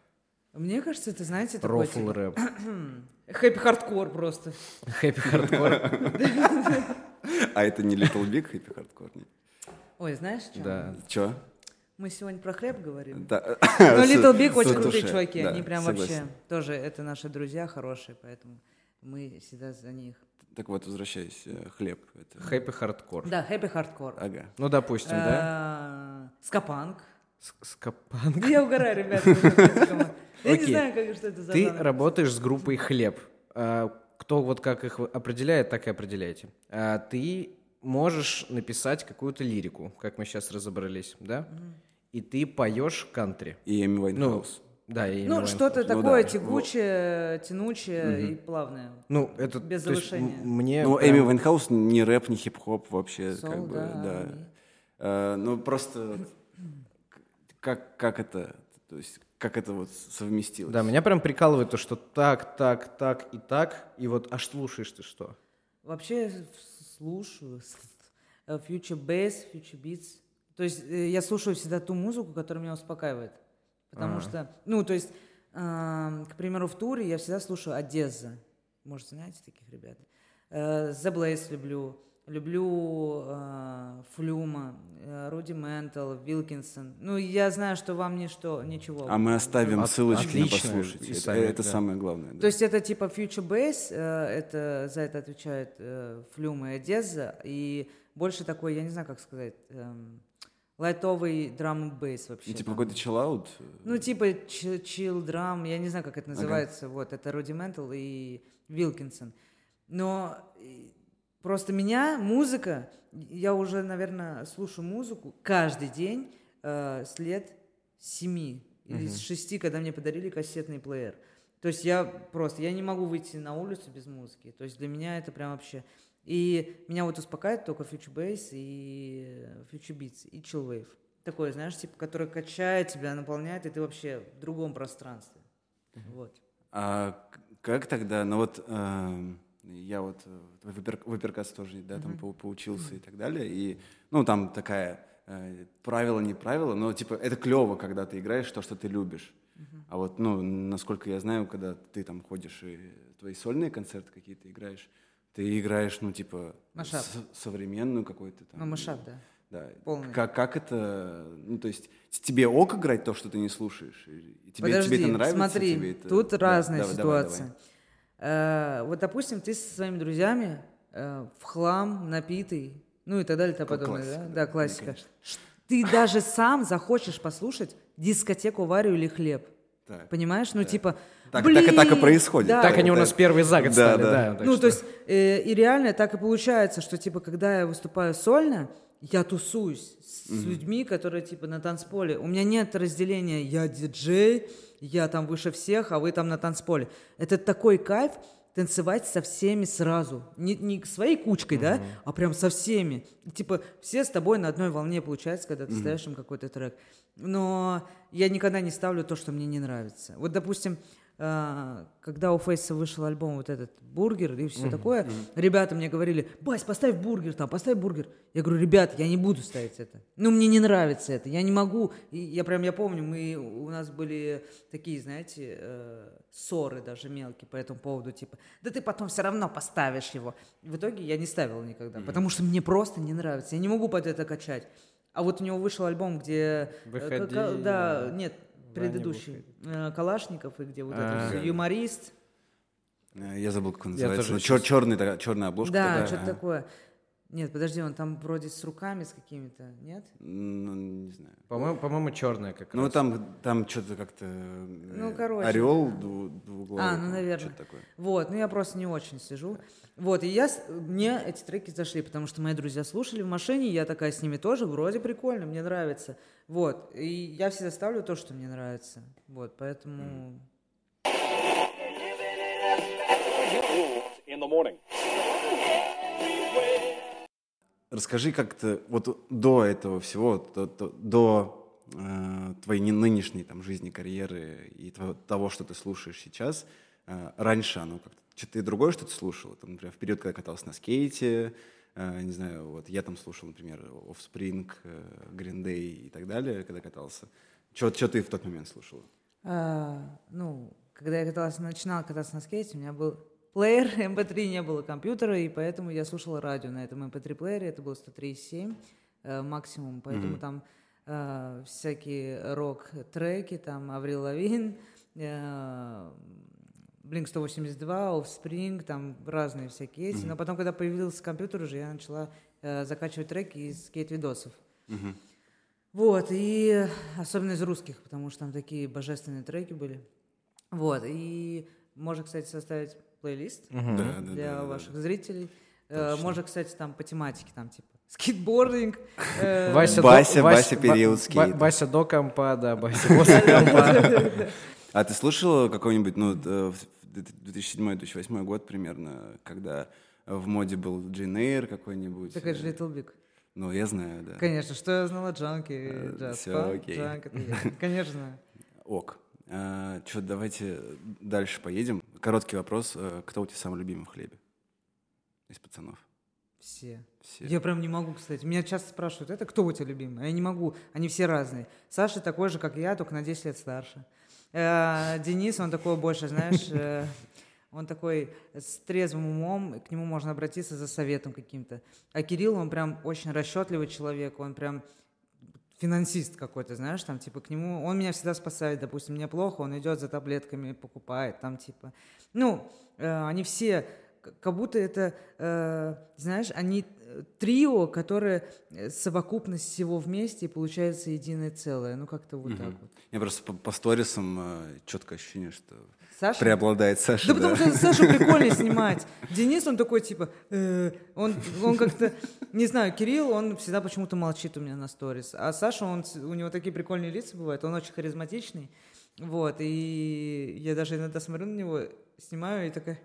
Мне кажется, это, знаете, такой рофл типа, рэп, happy hardcore просто. happy hardcore. А это не Little Big Happy Hardcore? нет? Ой, знаешь, что? Да. Чё? Мы сегодня про хрэп говорим. Да. Но Little Big очень крутые чуваки, они прям вообще тоже, это наши друзья хорошие, поэтому мы всегда за них. Так вот, возвращаясь, э, хлеб. это- Happy hardcore. Да, happy hardcore. Ага. Ну, допустим, да? Ska-punk. С- Ska-punk. Я угораю, ребята. Я не знаю, как, что это за Ты работаешь с группой «Хлеб». А, Кто вот как их определяет, так и определяете. А Ты можешь написать какую-то лирику, как мы сейчас разобрались, да? И ты поешь кантри. И Эми Ну, Вайнхаус. да, и Ну, что-то Вайнхаус. Ну такое да. тягучее, тянучее и плавное. Ну, это... без есть завышения. Мне Ну, прям- Эми Вайнхаус не рэп, не хип-хоп вообще, Соул, как бы, да, да. Э, Ну, просто вот как, как это, то есть как это вот совместилось? Да, меня прям прикалывает то, что так, так, так и так, и вот аж слушаешь ты что? Вообще слушаю э, future bass, future beats. То есть э, я слушаю всегда ту музыку, которая меня успокаивает. Потому что, ну, то есть, ам, к примеру, в туре я всегда слушаю Одесса. Может, знаете таких ребят? Э, The Blaze люблю. Люблю э, Флюма, э, Руди Ментал, Вилкинсон. Ну, я знаю, что вам ничто, ничего. А мы оставим От- ссылочки на отлично, послушать. и Это, сами, это да. самое главное. да. То есть это типа Future Bass, э, это, за это отвечает э, Флюм и Одесса, и больше такой, я не знаю, как сказать, эм, лайтовый драм и бейс вообще. Ну, типа какой-то чиллаут. Ну, типа чил драм, я не знаю, как это называется, вот, это Rudimental и Вилкинсон. Но и, просто меня музыка, я уже, наверное, слушаю музыку каждый день э, с лет семи или с шести, когда мне подарили кассетный плеер. То есть я просто, я не могу выйти на улицу без музыки. То есть для меня это прям вообще... И меня вот успокаивает только Future Bass и Future Beats и Chill Wave. Такое, знаешь, типа, которое качает тебя, наполняет, и ты вообще в другом пространстве. Вот. А как тогда, ну вот эм, я вот э, в, апперкаст тоже, да, там по- поучился и так далее, и, ну, там такая, э, правило, не правило, но, типа, это клево, когда ты играешь то, что ты любишь. А вот, ну, насколько я знаю, когда ты там ходишь и твои сольные концерты какие-то играешь, ты играешь, ну, типа, современную какую-то там. Ну, машап, да. Да. Полный. Как, как это, ну, то есть, тебе ок играть то, что ты не слушаешь? И тебе, Подожди, тебе это нравится? смотри, тебе это- тут Да, разная давай, давай, ситуация. давай. Э, вот, допустим, ты со своими друзьями э, в хлам, напитый, ну и так далее и тому подобное. классика, да? да, Да, ну, классика. конечно. Ш- Ты даже сам захочешь послушать дискотеку Варю или хлеб. Так. Понимаешь? Ну, типа. Так- так и- так и «Блин!» происходит. Да, Так они у да. нас первые за год Да, стали, да. да. так ну, что- то есть, э, и реально так и получается, что, типа, когда я выступаю сольно, я тусуюсь с людьми, которые, типа, на танцполе. У меня нет разделения, я диджей, я там выше всех, а вы там на танцполе. Это такой кайф танцевать со всеми сразу. Не, не своей кучкой, да, а прям со всеми. Типа, все с тобой на одной волне получается, когда ты ставишь им какой-то трек. Но я никогда не ставлю то, что мне не нравится. Вот, допустим, когда у Фейса вышел альбом вот этот «Бургер» и все такое, ребята мне говорили, «Бась, поставь бургер там, поставь бургер». Я говорю, ребят, я не буду ставить это. Ну, мне не нравится это, я не могу. И я прям, я помню, мы, у нас были такие, знаете, э, ссоры даже мелкие по этому поводу, типа, да ты потом все равно поставишь его. В итоге я не ставил никогда, потому что мне просто не нравится, я не могу под это качать. А вот у него вышел альбом, где... э, Выходи, ка- да, нет, предыдущий. Э, Калашников, и где вот А. это всё, юморист. Э, Я забыл, как он называется. чер- черный, такая- черная обложка. Да, такая, что-то такое. Нет, подожди, он там вроде с руками с какими-то, нет? Ну, не знаю. По-моему, по-моему, черная как Ну, раз. там, там что-то как-то... э, Ну, короче, Орел да. дву- двуглавый. А, ну, наверное. Что-то такое. Вот, ну я просто не очень сижу. Вот, и я, мне эти треки зашли, потому что мои друзья слушали в машине, я такая с ними тоже, вроде прикольно, мне нравится. Вот, и я всегда ставлю то, что мне нравится. Вот, поэтому... In the morning. Расскажи как-то вот до этого всего, до, до- э, твоей не- нынешней там жизни, карьеры и того, что ты слушаешь сейчас, э, раньше оно как-то что-то и другое что-то слушал, там, например, в период, когда катался на скейте, э, не знаю, вот я там слушал, например, Offspring, э, Green Day и так далее, когда катался. Что ты в тот момент слушал? А, ну, когда я каталась, начинала кататься на скейте, у меня был плеер, MP3 не было компьютера, и поэтому я слушала радио на этом MP3 плеере, это был 103,7 э, максимум, поэтому там э, всякие рок-треки, там Аврил Лавин, э, Blink 182, Offspring, там разные всякие есть. Но потом, когда появился компьютер уже, я начала э, закачивать треки из скейт-видосов. Вот, и особенно из русских, потому что там такие божественные треки были. Вот, и можно, кстати, составить плейлист Да, да, для да, да, ваших да. зрителей. Э, Можно, кстати, там по тематике, там типа скейтбординг. э, Вася, Бася, до, Бася, Ба- период скейта. Бася до компа, да, Бася после компа. А ты слышала какой-нибудь, ну, э, в 2007-2008 год примерно, когда в моде был Джейн Эйр какой-нибудь? Так это же Little Big. Ну, я знаю, да. Конечно, что я знала Джанки, Э, джаз, фанк, окей. джанк. Конечно. Ок. что, давайте дальше поедем. Короткий вопрос. Э, Кто у тебя самый любимый в хлебе? Из пацанов. Все. Все. Я прям не могу, кстати. Меня часто спрашивают, это кто у тебя любимый? А Я не могу. Они все разные. Саша такой же, как я, только на 10 лет старше. Э, Денис, он такой больше, знаешь, э, он такой с трезвым умом, к нему можно обратиться за советом каким-то. А Кирилл, он прям очень расчетливый человек, он прям финансист какой-то, знаешь, там, типа, к нему, он меня всегда спасает, допустим, мне плохо, он идет за таблетками, покупает, там, типа, ну, э, они все, как будто это, э, знаешь, они трио, которое э, совокупность всего вместе, и получается единое целое, ну, как-то вот так вот. Я просто по, по сторисам четкое ощущение, что Саша? преобладает Саша. Да потому что Сашу прикольно снимать. Денис, он такой, типа, э, он, он как-то, не знаю, Кирилл, он всегда почему-то молчит у меня на сторис. А Саша, он, у него такие прикольные лица бывают, он очень харизматичный. Вот, и я даже иногда смотрю на него, снимаю и такая,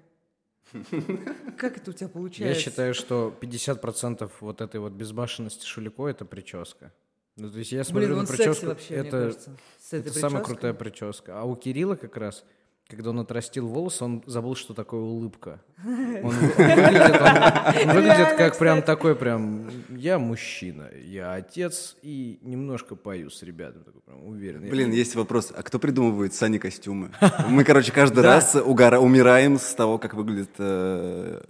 как это у тебя Я получается? считаю, что 50% вот этой вот безбашенности Шулико — это прическа. Ну, то есть я смотрю Блин, на прическу, вообще, мне это, кажется. Это самая крутая прическа. А у Кирилла как раз, когда он отрастил волосы, он забыл, что такое улыбка. Он, он выглядит, он- он выглядит как прям такой прям, я мужчина, я отец и немножко пою с ребятами, такой прям уверенный. Блин, есть вопрос. А кто придумывает Сани костюмы? Мы, короче, каждый раз угора- умираем с того, как выглядит э,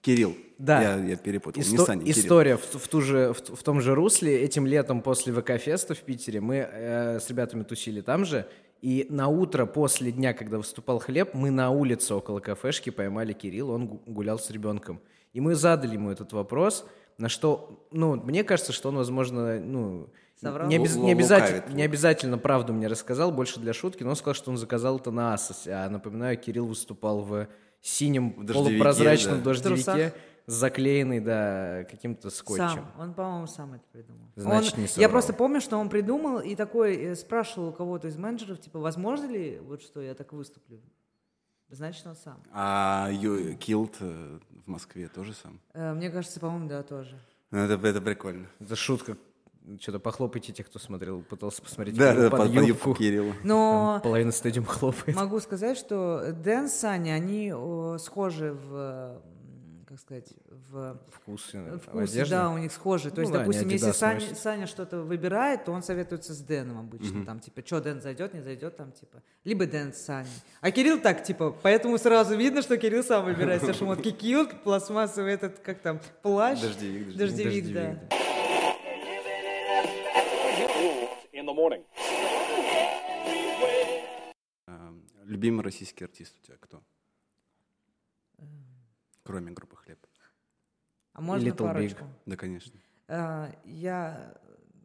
Кирилл. Да. Я, я перепутал. Не Исто- Саня, Кирилл. история в, в ту же, в, в том же русле. Этим летом после ВК-феста в Питере мы э, с ребятами тусили там же. И на утро после дня, когда выступал хлеб, мы на улице около кафешки поймали Кирилла, он гу- гулял с ребенком. И мы задали ему этот вопрос, на что, ну, мне кажется, что он, возможно, ну, Соврал? не, Лу- не обязательно, лукавит. не обязательно правду мне рассказал, больше для шутки, но он сказал, что он заказал это на Асосе. А напоминаю, Кирилл выступал в синем В дождевике, полупрозрачном да. дождевике, трусах. Заклеенный, да, каким-то скотчем. Сам. Он, по-моему, сам это придумал. Значит, Он- не Я соврал. просто помню, что он придумал и такой э, спрашивал у кого-то из менеджеров, типа, возможно ли вот что я так выступлю? Значит, он сам. А Килт э, в Москве тоже сам? Э, Мне кажется, по-моему, да, тоже. Ну, Это, это прикольно. Это шутка. Что-то похлопайте те, кто смотрел, пытался посмотреть Да, да, под, под, юбку. юбку Кирилла. Но Там половина стадиума хлопает. могу сказать, что Дэн с Саней, они о, схожи в, как сказать, в Вкусы, в в вкусе, да, у них схожи. То Ну есть, да, допустим, если Саня. Саня что-то выбирает, то он советуется с Дэном обычно. Там, типа, что Дэн зайдет, не зайдет, там, типа. Либо Дэн с Саней. А Кирилл так, типа, поэтому сразу видно, что Кирилл сам выбирает все шмотки. Кьют, пластмассовый этот, как там, плащ. Дождевик, дождевик. Дождевик, да. А, Любимый российский артист у тебя кто? Кроме группы «Хлеб». А можно Little Big. парочку? Да, конечно. А, я,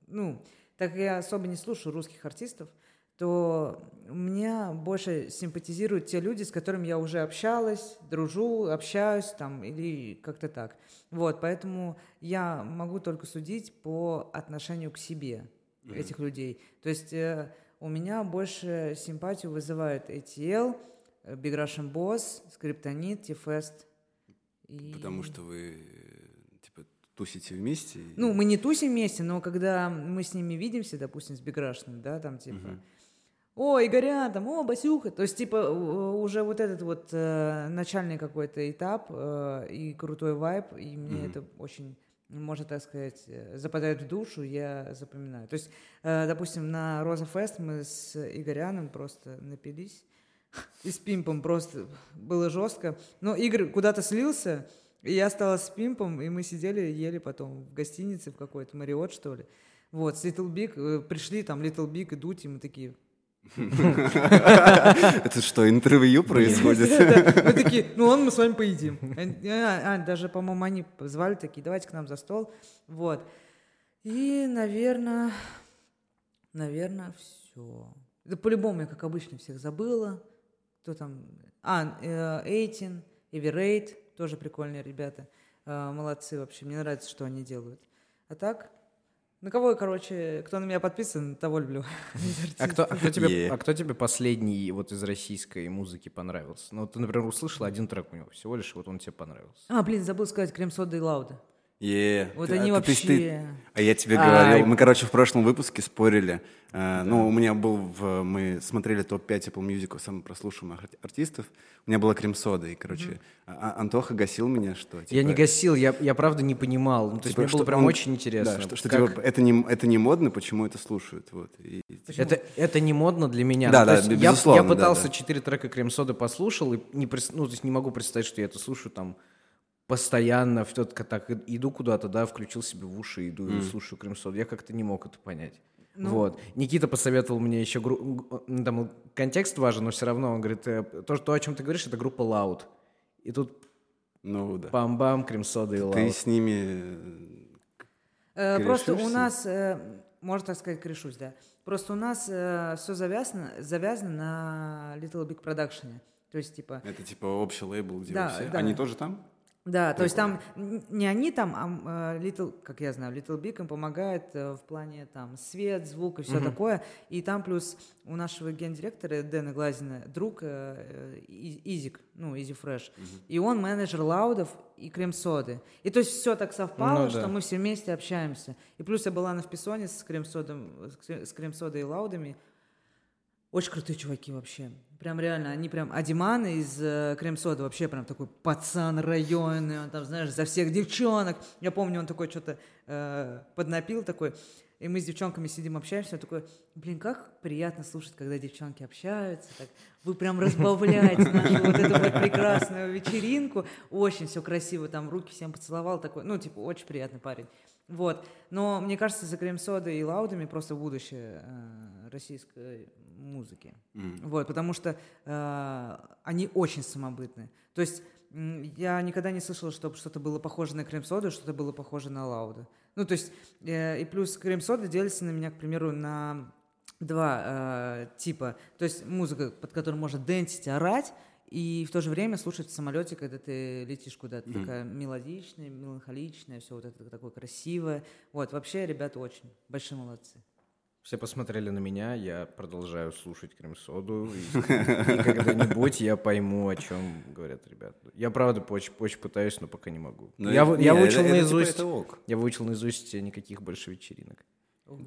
ну, так как я особо не слушаю русских артистов, то меня больше симпатизируют те люди, с которыми я уже общалась, дружу, общаюсь там или как-то так. Вот, поэтому я могу только судить по отношению к себе этих людей. То есть э, у меня больше симпатию вызывает ATL, э, Big Russian Boss, Скриптонит, T-Fest. И... Потому что вы, э, типа, тусите вместе. Ну, мы не тусим вместе, но когда мы с ними видимся, допустим, с Биграшным, да, там типа, о, Игоря, там, о, Басюха, то есть, типа, уже вот этот вот э, начальный какой-то этап э, и крутой вайб, и мне это очень, можно так сказать, э, западает в душу, я запоминаю. То есть, э, допустим, на Роза Фест мы с Игоряном просто напились, и с Пимпом просто было жестко. Но Игорь куда-то слился, и я осталась с Пимпом, и мы сидели, ели потом в гостинице в какой-то, Мариот, что ли. Вот, с Little Big, э, пришли там Little Big и Дути, мы такие... Это что, интервью происходит? Мы такие, ну он, мы с вами поедим. А, а, даже, по-моему, они позвали такие, давайте к нам за стол. Вот. И, наверное, наверное, все. Да по-любому я, как обычно, всех забыла. Кто там? А, Эйтин, Эверейт, тоже прикольные ребята. Э, Молодцы вообще, мне нравится, что они делают. А так, на кого, короче, кто на меня подписан, того люблю. А кто, а, кто тебе, Е. а кто тебе последний вот из российской музыки понравился? Ну, ты, например, услышал один трек у него всего лишь, вот он тебе понравился. А, блин, забыл сказать Крем Сода и Лауда. Е, Вот ты- они а ты- вообще... ты- А я тебе Ай. говорил, мы, короче, в прошлом выпуске спорили. э, Ну, у меня был, в, мы смотрели топ-5 Apple Music самых прослушиваемых арти- артистов. У меня была крем-сода, и, короче, а- а- Антоха гасил меня, что... я типа, не гасил, я, я правда не понимал. Ну, то есть типа, мне было что прям он- очень интересно. Да, что, что, как- типа, это, не, это не модно, почему это слушают. Вот. И, типа, Это, это не модно для меня. Да, Ну, да, есть бе- я, безусловно, я да, пытался да. четыре трека крем-соды послушал, и не, ну, то есть не могу представить, что я это слушаю там постоянно, в тот- так иду куда-то, да, включил себе в уши, иду и слушаю крем-соду. Я как-то не мог это понять. Ну. Вот. Никита посоветовал мне еще... гру- Там контекст важен, но все равно он говорит, э, то, то, о чем ты говоришь, это группа Loud. И тут ну, да. пам-бам, крем-сода и Ты Loud. с ними... Э, Просто у нас, э, можно так сказать, корешусь, да. Просто у нас все завязано, завязано на Little Big Production. То есть, типа, Это типа общий лейбл, где Да, вы все... да. Они тоже там? Да, то есть там не они там, а э, Little, как я знаю, Little Big им помогает э, в плане там свет, звук и все такое. И там плюс у нашего гендиректора Дэна Глазина друг э, Изик, ну, Изи Фреш. И он менеджер Лаудов и Крем-соды. И то есть все так совпало, Ну что да. мы все вместе общаемся. И плюс я была на Вписоне с Крем-содом, с Крем- с Крем-содой и Лаудами. Очень крутые чуваки вообще. Прям реально, они прям... Адиман из э, Крем-сода вообще прям такой пацан районный, он там, знаешь, за всех девчонок. Я помню, он такой что-то э, поднапил такой, и мы с девчонками сидим, общаемся, он такой, блин, как приятно слушать, когда девчонки общаются, так, вы прям разбавляете нашу вот эту вот прекрасную вечеринку, очень все красиво, там руки всем поцеловал, такой, ну, типа, очень приятный парень. Вот. Но мне кажется, за крем-содой и лаудами просто будущее э, российской музыки. Вот, потому что э, они очень самобытны. То есть я никогда не слышала, чтобы что-то было похоже на крем-соду, что-то было похоже на лауда. Ну, то есть, э, и плюс крем-сода делится на меня, к примеру, на два э, типа. То есть музыка, под которой можно дэнсить, орать, и в то же время слушать в самолете, когда ты летишь куда-то. Такая мелодичная, меланхоличная, все вот это такое красивое. Вот, вообще, ребята очень большие молодцы. Все посмотрели на меня, я продолжаю слушать крем-соду, и, и когда-нибудь я пойму, о чем говорят ребята. Я правда очень, очень пытаюсь, но пока не могу. Ну, я, вы- я не, выучил это- это типа наизусть, это я выучил наизусть никаких больше вечеринок.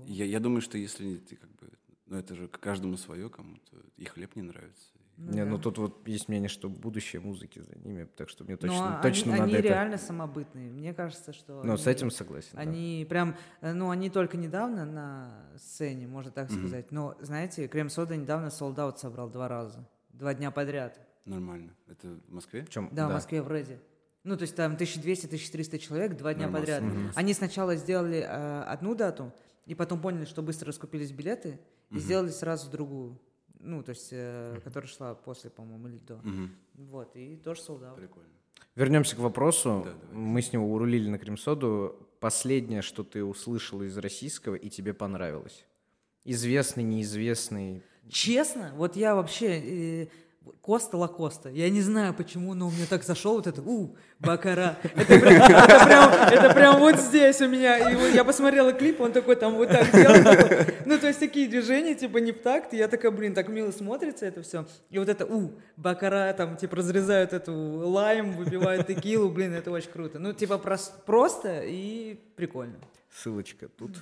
Я, я думаю, что если ты как бы... Ну, это же каждому свое, кому-то и хлеб не нравится. Не, ну тут вот есть мнение, что будущее музыки за ними, так что мне Но точно, они, точно надо они это. реально самобытные. Мне кажется, что... Но с этим согласен. да. Они прям, э, ну, они только недавно на сцене, можно так сказать. Но, знаете, Крем-сода недавно солдат собрал два раза. Два дня подряд. Нормально. Это в Москве? В чем? Да, в Москве, в Реде. Ну, то есть там 1200-1300 человек два дня Нормас, подряд. нормас. Они сначала сделали э, одну дату, и потом поняли, что быстро раскупились билеты, и сделали сразу другую. Ну, то есть, э, которая шла после, по-моему, или до. Мгм. Вот, и тоже солдат. Прикольно. Вернемся к вопросу. Мы с него урулили на Кремсоду. Последнее, что ты услышал из российского и тебе понравилось? Известный, неизвестный. Честно, вот я вообще... э, Коста Лакоста. Я не знаю почему, но у меня так зашел вот это, у, Бакара. Это прям, это прям, это прям вот здесь у меня. И вот я посмотрела клип, он такой там вот так делал. такой. Ну, то есть такие движения, типа, не в такт. И я такая, блин, так мило смотрится это все. И вот это, у, Бакара, там, типа, разрезают эту лайм, выпивают текилу, блин, это очень круто. Ну, типа, прос- просто и прикольно. Ссылочка тут.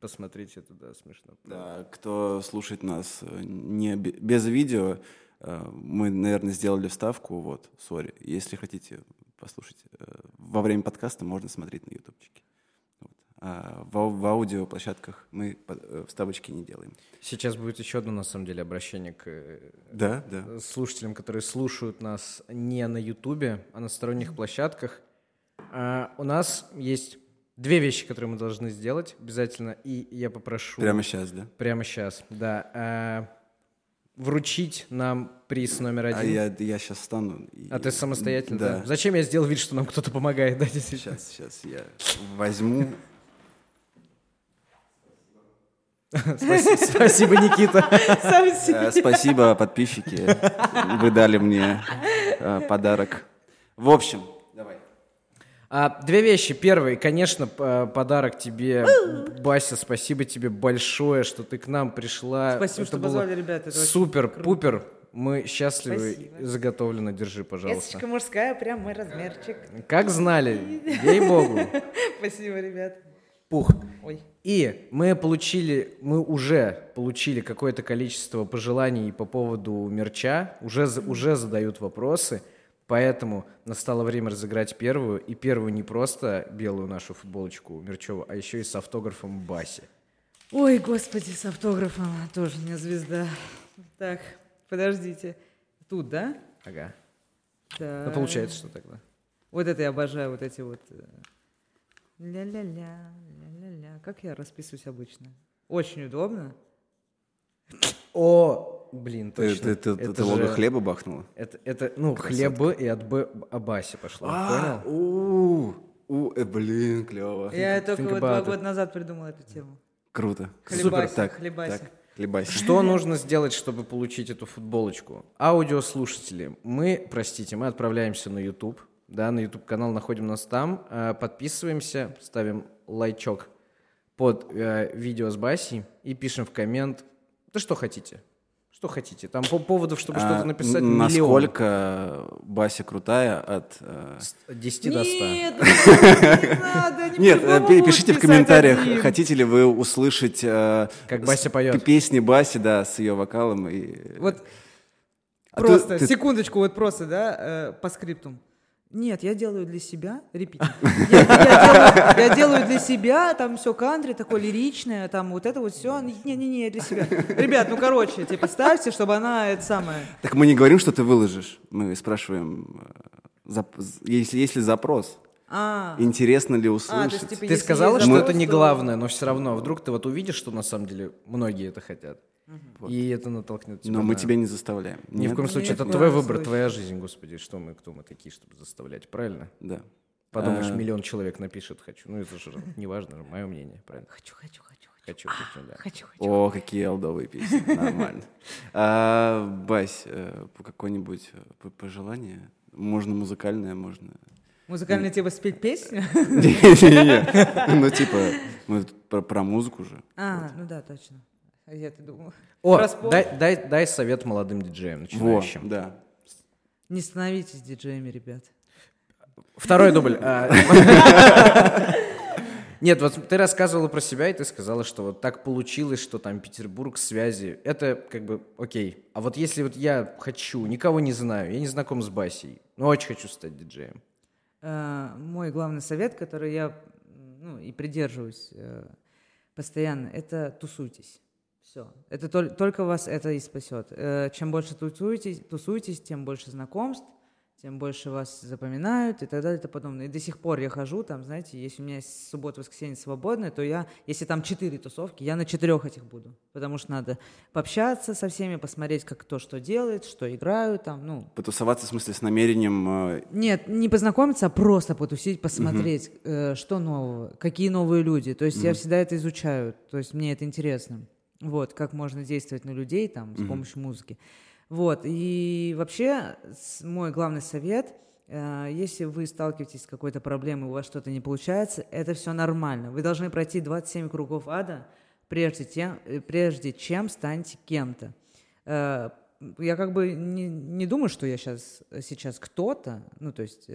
Посмотрите, это да, смешно. Да, кто слушает нас э, не бе- без видео, мы, наверное, сделали вставку, вот, сори. Если хотите послушать э, во время подкаста, можно смотреть на ютубчике. Вот. А в, в аудиоплощадках мы э, вставочки не делаем. Сейчас будет еще одно, на самом деле, обращение к э, Да, да. слушателям, которые слушают нас не на Ютубе, а на сторонних площадках. А, у нас есть две вещи, которые мы должны сделать обязательно, и я попрошу... Прямо сейчас, да? Прямо сейчас, да. А, вручить нам приз номер А один. я, я сейчас встану. и- А ты самостоятельно, да. Да. Зачем я сделал вид, что нам кто-то помогает, да, действительно? Сейчас, сейчас я возьму. Спасибо, Никита. Э, Спасибо, подписчики. Вы дали мне э, подарок. В общем. А, две вещи. Первый, конечно, п- подарок тебе, Бася, спасибо тебе большое, что ты к нам пришла. Спасибо, Это что было позвали, ребята. Супер-пупер. Мы счастливы. Спасибо. Заготовлено, держи, пожалуйста. Эсочка мужская, прям мой размерчик. Как знали, ей-богу. Спасибо, ребят. Пух. Ой. И мы получили, мы уже получили какое-то количество пожеланий по поводу мерча, уже, уже задают вопросы, поэтому настало время разыграть первую, и первую не просто белую нашу футболочку мерчевую, а еще и с автографом Баси. Ой, господи, с автографом тоже не звезда. Так, подождите. Тут, да? Ага. Да. Ну, получается, что тогда. Вот это я обожаю, вот эти вот... э, Ля-ля-ля, ля-ля-ля. Как я расписываюсь обычно? Очень удобно. О, блин, точно. ты, ты Это лого же- хлеба бахнула? Это, это, ну, хлеб и от Б Абаси пошло, А, понял? у, у, э, блин, клево. Я только think вот два года назад придумал эту тему. Круто. Хлебаси, Так, хлебаси. так, хлебаси. Что нужно сделать, чтобы получить эту футболочку? Аудиослушатели, мы, простите, мы отправляемся на YouTube, да, на YouTube канал, находим нас там, э, подписываемся, ставим лайчок под э, видео с Басей и пишем в коммент, да что хотите, что хотите. Там по поводов, чтобы А, что-то написать, н- миллион. Насколько Бася крутая от... э, С 10 до 100. Нет, не надо, не Нет, э, пишите в комментариях, один. хотите ли вы услышать... э, Как Бася поет. Песни Баси, да, с ее вокалом. И... Вот А ты- просто, ты- секундочку, вот просто, да, э, по скриптум. Нет, я делаю для себя, репит. Я, я делаю, я делаю для себя, там все кантри, такое лиричное, там вот это вот все. Не-не-не, для себя. Ребят, ну короче, типа ставьте, чтобы она это самое. Так мы не говорим, что ты выложишь. Мы спрашиваем, э, если есть ли запрос. А, Интересно ли а, услышать? есть, типа, Ты сказала, что это не главное, но все равно, вдруг ты вот увидишь, что на самом деле многие это хотят. И это натолкнет тебя Но мы на- тебя не заставляем. Ни в Нет? коем случае, Ни это в твой выбор, твоя жизнь, господи, что мы, кто мы такие, чтобы заставлять, правильно? Да. Подумаешь, А. миллион человек напишет «хочу», ну это же не важно, мое мнение, правильно? Хочу, хочу, хочу, хочу. Хочу, хочу, да. Хочу, хочу. О, какие алдовые песни. Нормально. А, Бась, э, по какое-нибудь э, пожелание? Можно музыкальное, можно... Музыкальный типа спеть песню? Не-не-не. Ну, типа, мы тут про- про музыку же. А, ну да, точно. А я-то думала. О, Распол- дай, дай, дай совет молодым диджеям, Во, начинающим. да. Не становитесь диджеями, ребят. Второй дубль. а. Нет, вот ты рассказывала про себя, и ты сказала, что вот так получилось, что там Петербург, связи. Это как бы окей. А вот если вот я хочу, никого не знаю, я не знаком с Басей, но очень хочу стать диджеем. Э, Мой главный совет, который я ну, и придерживаюсь э, постоянно, это тусуйтесь. Все. Это тол- только вас это и спасет. Э, Чем больше тусуетесь, тусуетесь, тем больше знакомств, тем больше вас запоминают и так далее и тому подобное. И до сих пор я хожу там, знаете, если у меня есть суббота, воскресенье свободное, то я, если там четыре тусовки, я на четырех этих буду. Потому что надо пообщаться со всеми, посмотреть, как кто что делает, что играют там, ну, Потусоваться, в смысле, с намерением... э, нет, не познакомиться, а просто потусить, посмотреть, э, что нового, какие новые люди. То есть я всегда это изучаю, то есть мне это интересно. Вот, как можно действовать на людей там с помощью музыки. Вот, и вообще мой главный совет, э, если вы сталкиваетесь с какой-то проблемой, у вас что-то не получается, это все нормально. Вы должны пройти 27 кругов ада, прежде, тем, э, прежде чем станете кем-то. Э, я как бы не, не думаю, что я сейчас, сейчас кто-то, ну, то есть,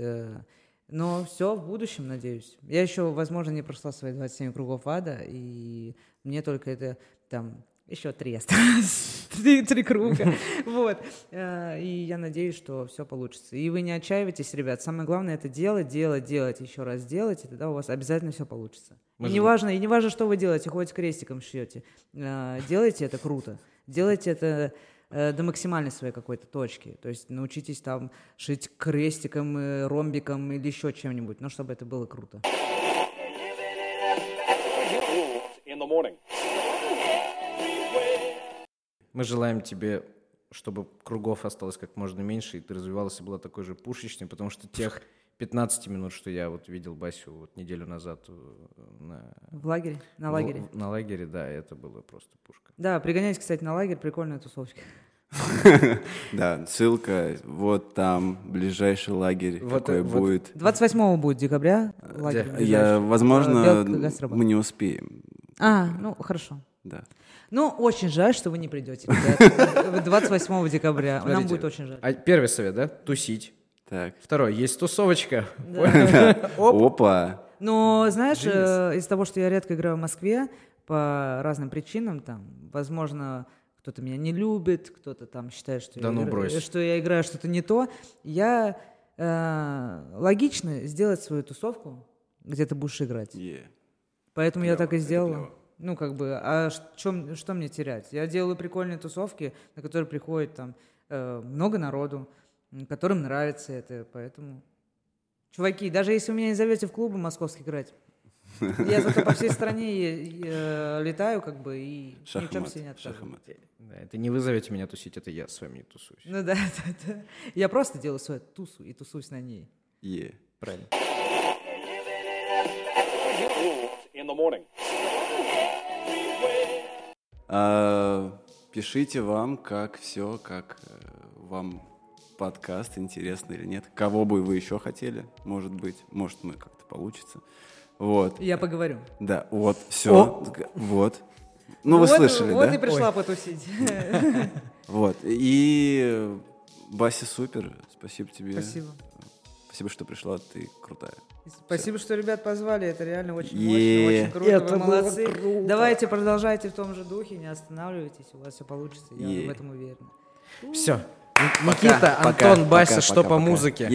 но все в будущем, надеюсь. Я еще, возможно, не прошла свои 27 кругов ада, и мне только это там еще три осталось, три, три круга, вот. Э, И я надеюсь, что все получится. И вы не отчаивайтесь, ребят. Самое главное это делать, делать, делать, еще раз делать, и тогда у вас обязательно все получится. Мы И не важно, и не важно, что вы делаете, хоть крестиком шьете. Э, Делайте это круто. Делайте это э, до максимальной своей какой-то точки. То есть научитесь там шить крестиком, э, ромбиком или еще чем-нибудь, но чтобы это было круто. In the morning. Мы желаем тебе, чтобы кругов осталось как можно меньше, и ты развивалась и была такой же пушечной, потому что тех 15 минут, что я вот видел Басю вот неделю назад э, на, В лагере? На в- лагере. на лагере, да, это было просто пушка. Да, пригоняйтесь, кстати, на лагерь, прикольная тусовочка. Да, ссылка вот там, ближайший лагерь, какой э, будет. 28 будет декабря лагерь. Я, возможно, мы не успеем. А, ну хорошо. Да. Ну, очень жаль, что вы не придете, ребят. 28 декабря. Нам будет очень жаль. А первый совет, да? Тусить. Так. Второй, есть тусовочка. Опа. Но, знаешь, э, из-за того, что я редко играю в Москве по разным причинам, там, возможно, кто-то меня не любит, кто-то там считает, что, Да я, ну игра- что я играю что-то не то, я э, логично сделать свою тусовку, где ты будешь играть. Е. Поэтому я Клёво, так и это сделал. Ну, как бы, а чё- что мне терять? Я делаю прикольные тусовки, на которые приходит там э, много народу, которым нравится это, поэтому... Чуваки, даже если вы меня не зовете в клубы московские играть, я зато по всей стране э, летаю, как бы, и чем Шахмат. себе не отказываю. Да, это не вы зовете меня тусить, это я с вами не тусуюсь. Ну да, да, да. Я просто делаю свою тусу и тусуюсь на ней. Е. Правильно. In the morning. А, пишите вам, как все, как э, вам подкаст, интересно или нет. Кого бы вы еще хотели, может быть. Может, мы как-то получится. Вот. Я поговорю. Да, вот, все. Вот. Ну, вы Вот- слышали, Вот да? и пришла потусить. Вот. И Бася супер. Спасибо тебе. Спасибо. Спасибо, что пришла. Ты крутая. Спасибо, что ребят позвали. Это реально очень мощно, очень круто. Это Вы молодцы. круто. Давайте продолжайте в том же духе, не останавливайтесь, у вас все получится. Я в этом уверен. Все. Никита, Пока, Антон, Бася, пока, что пока, по пока. музыке?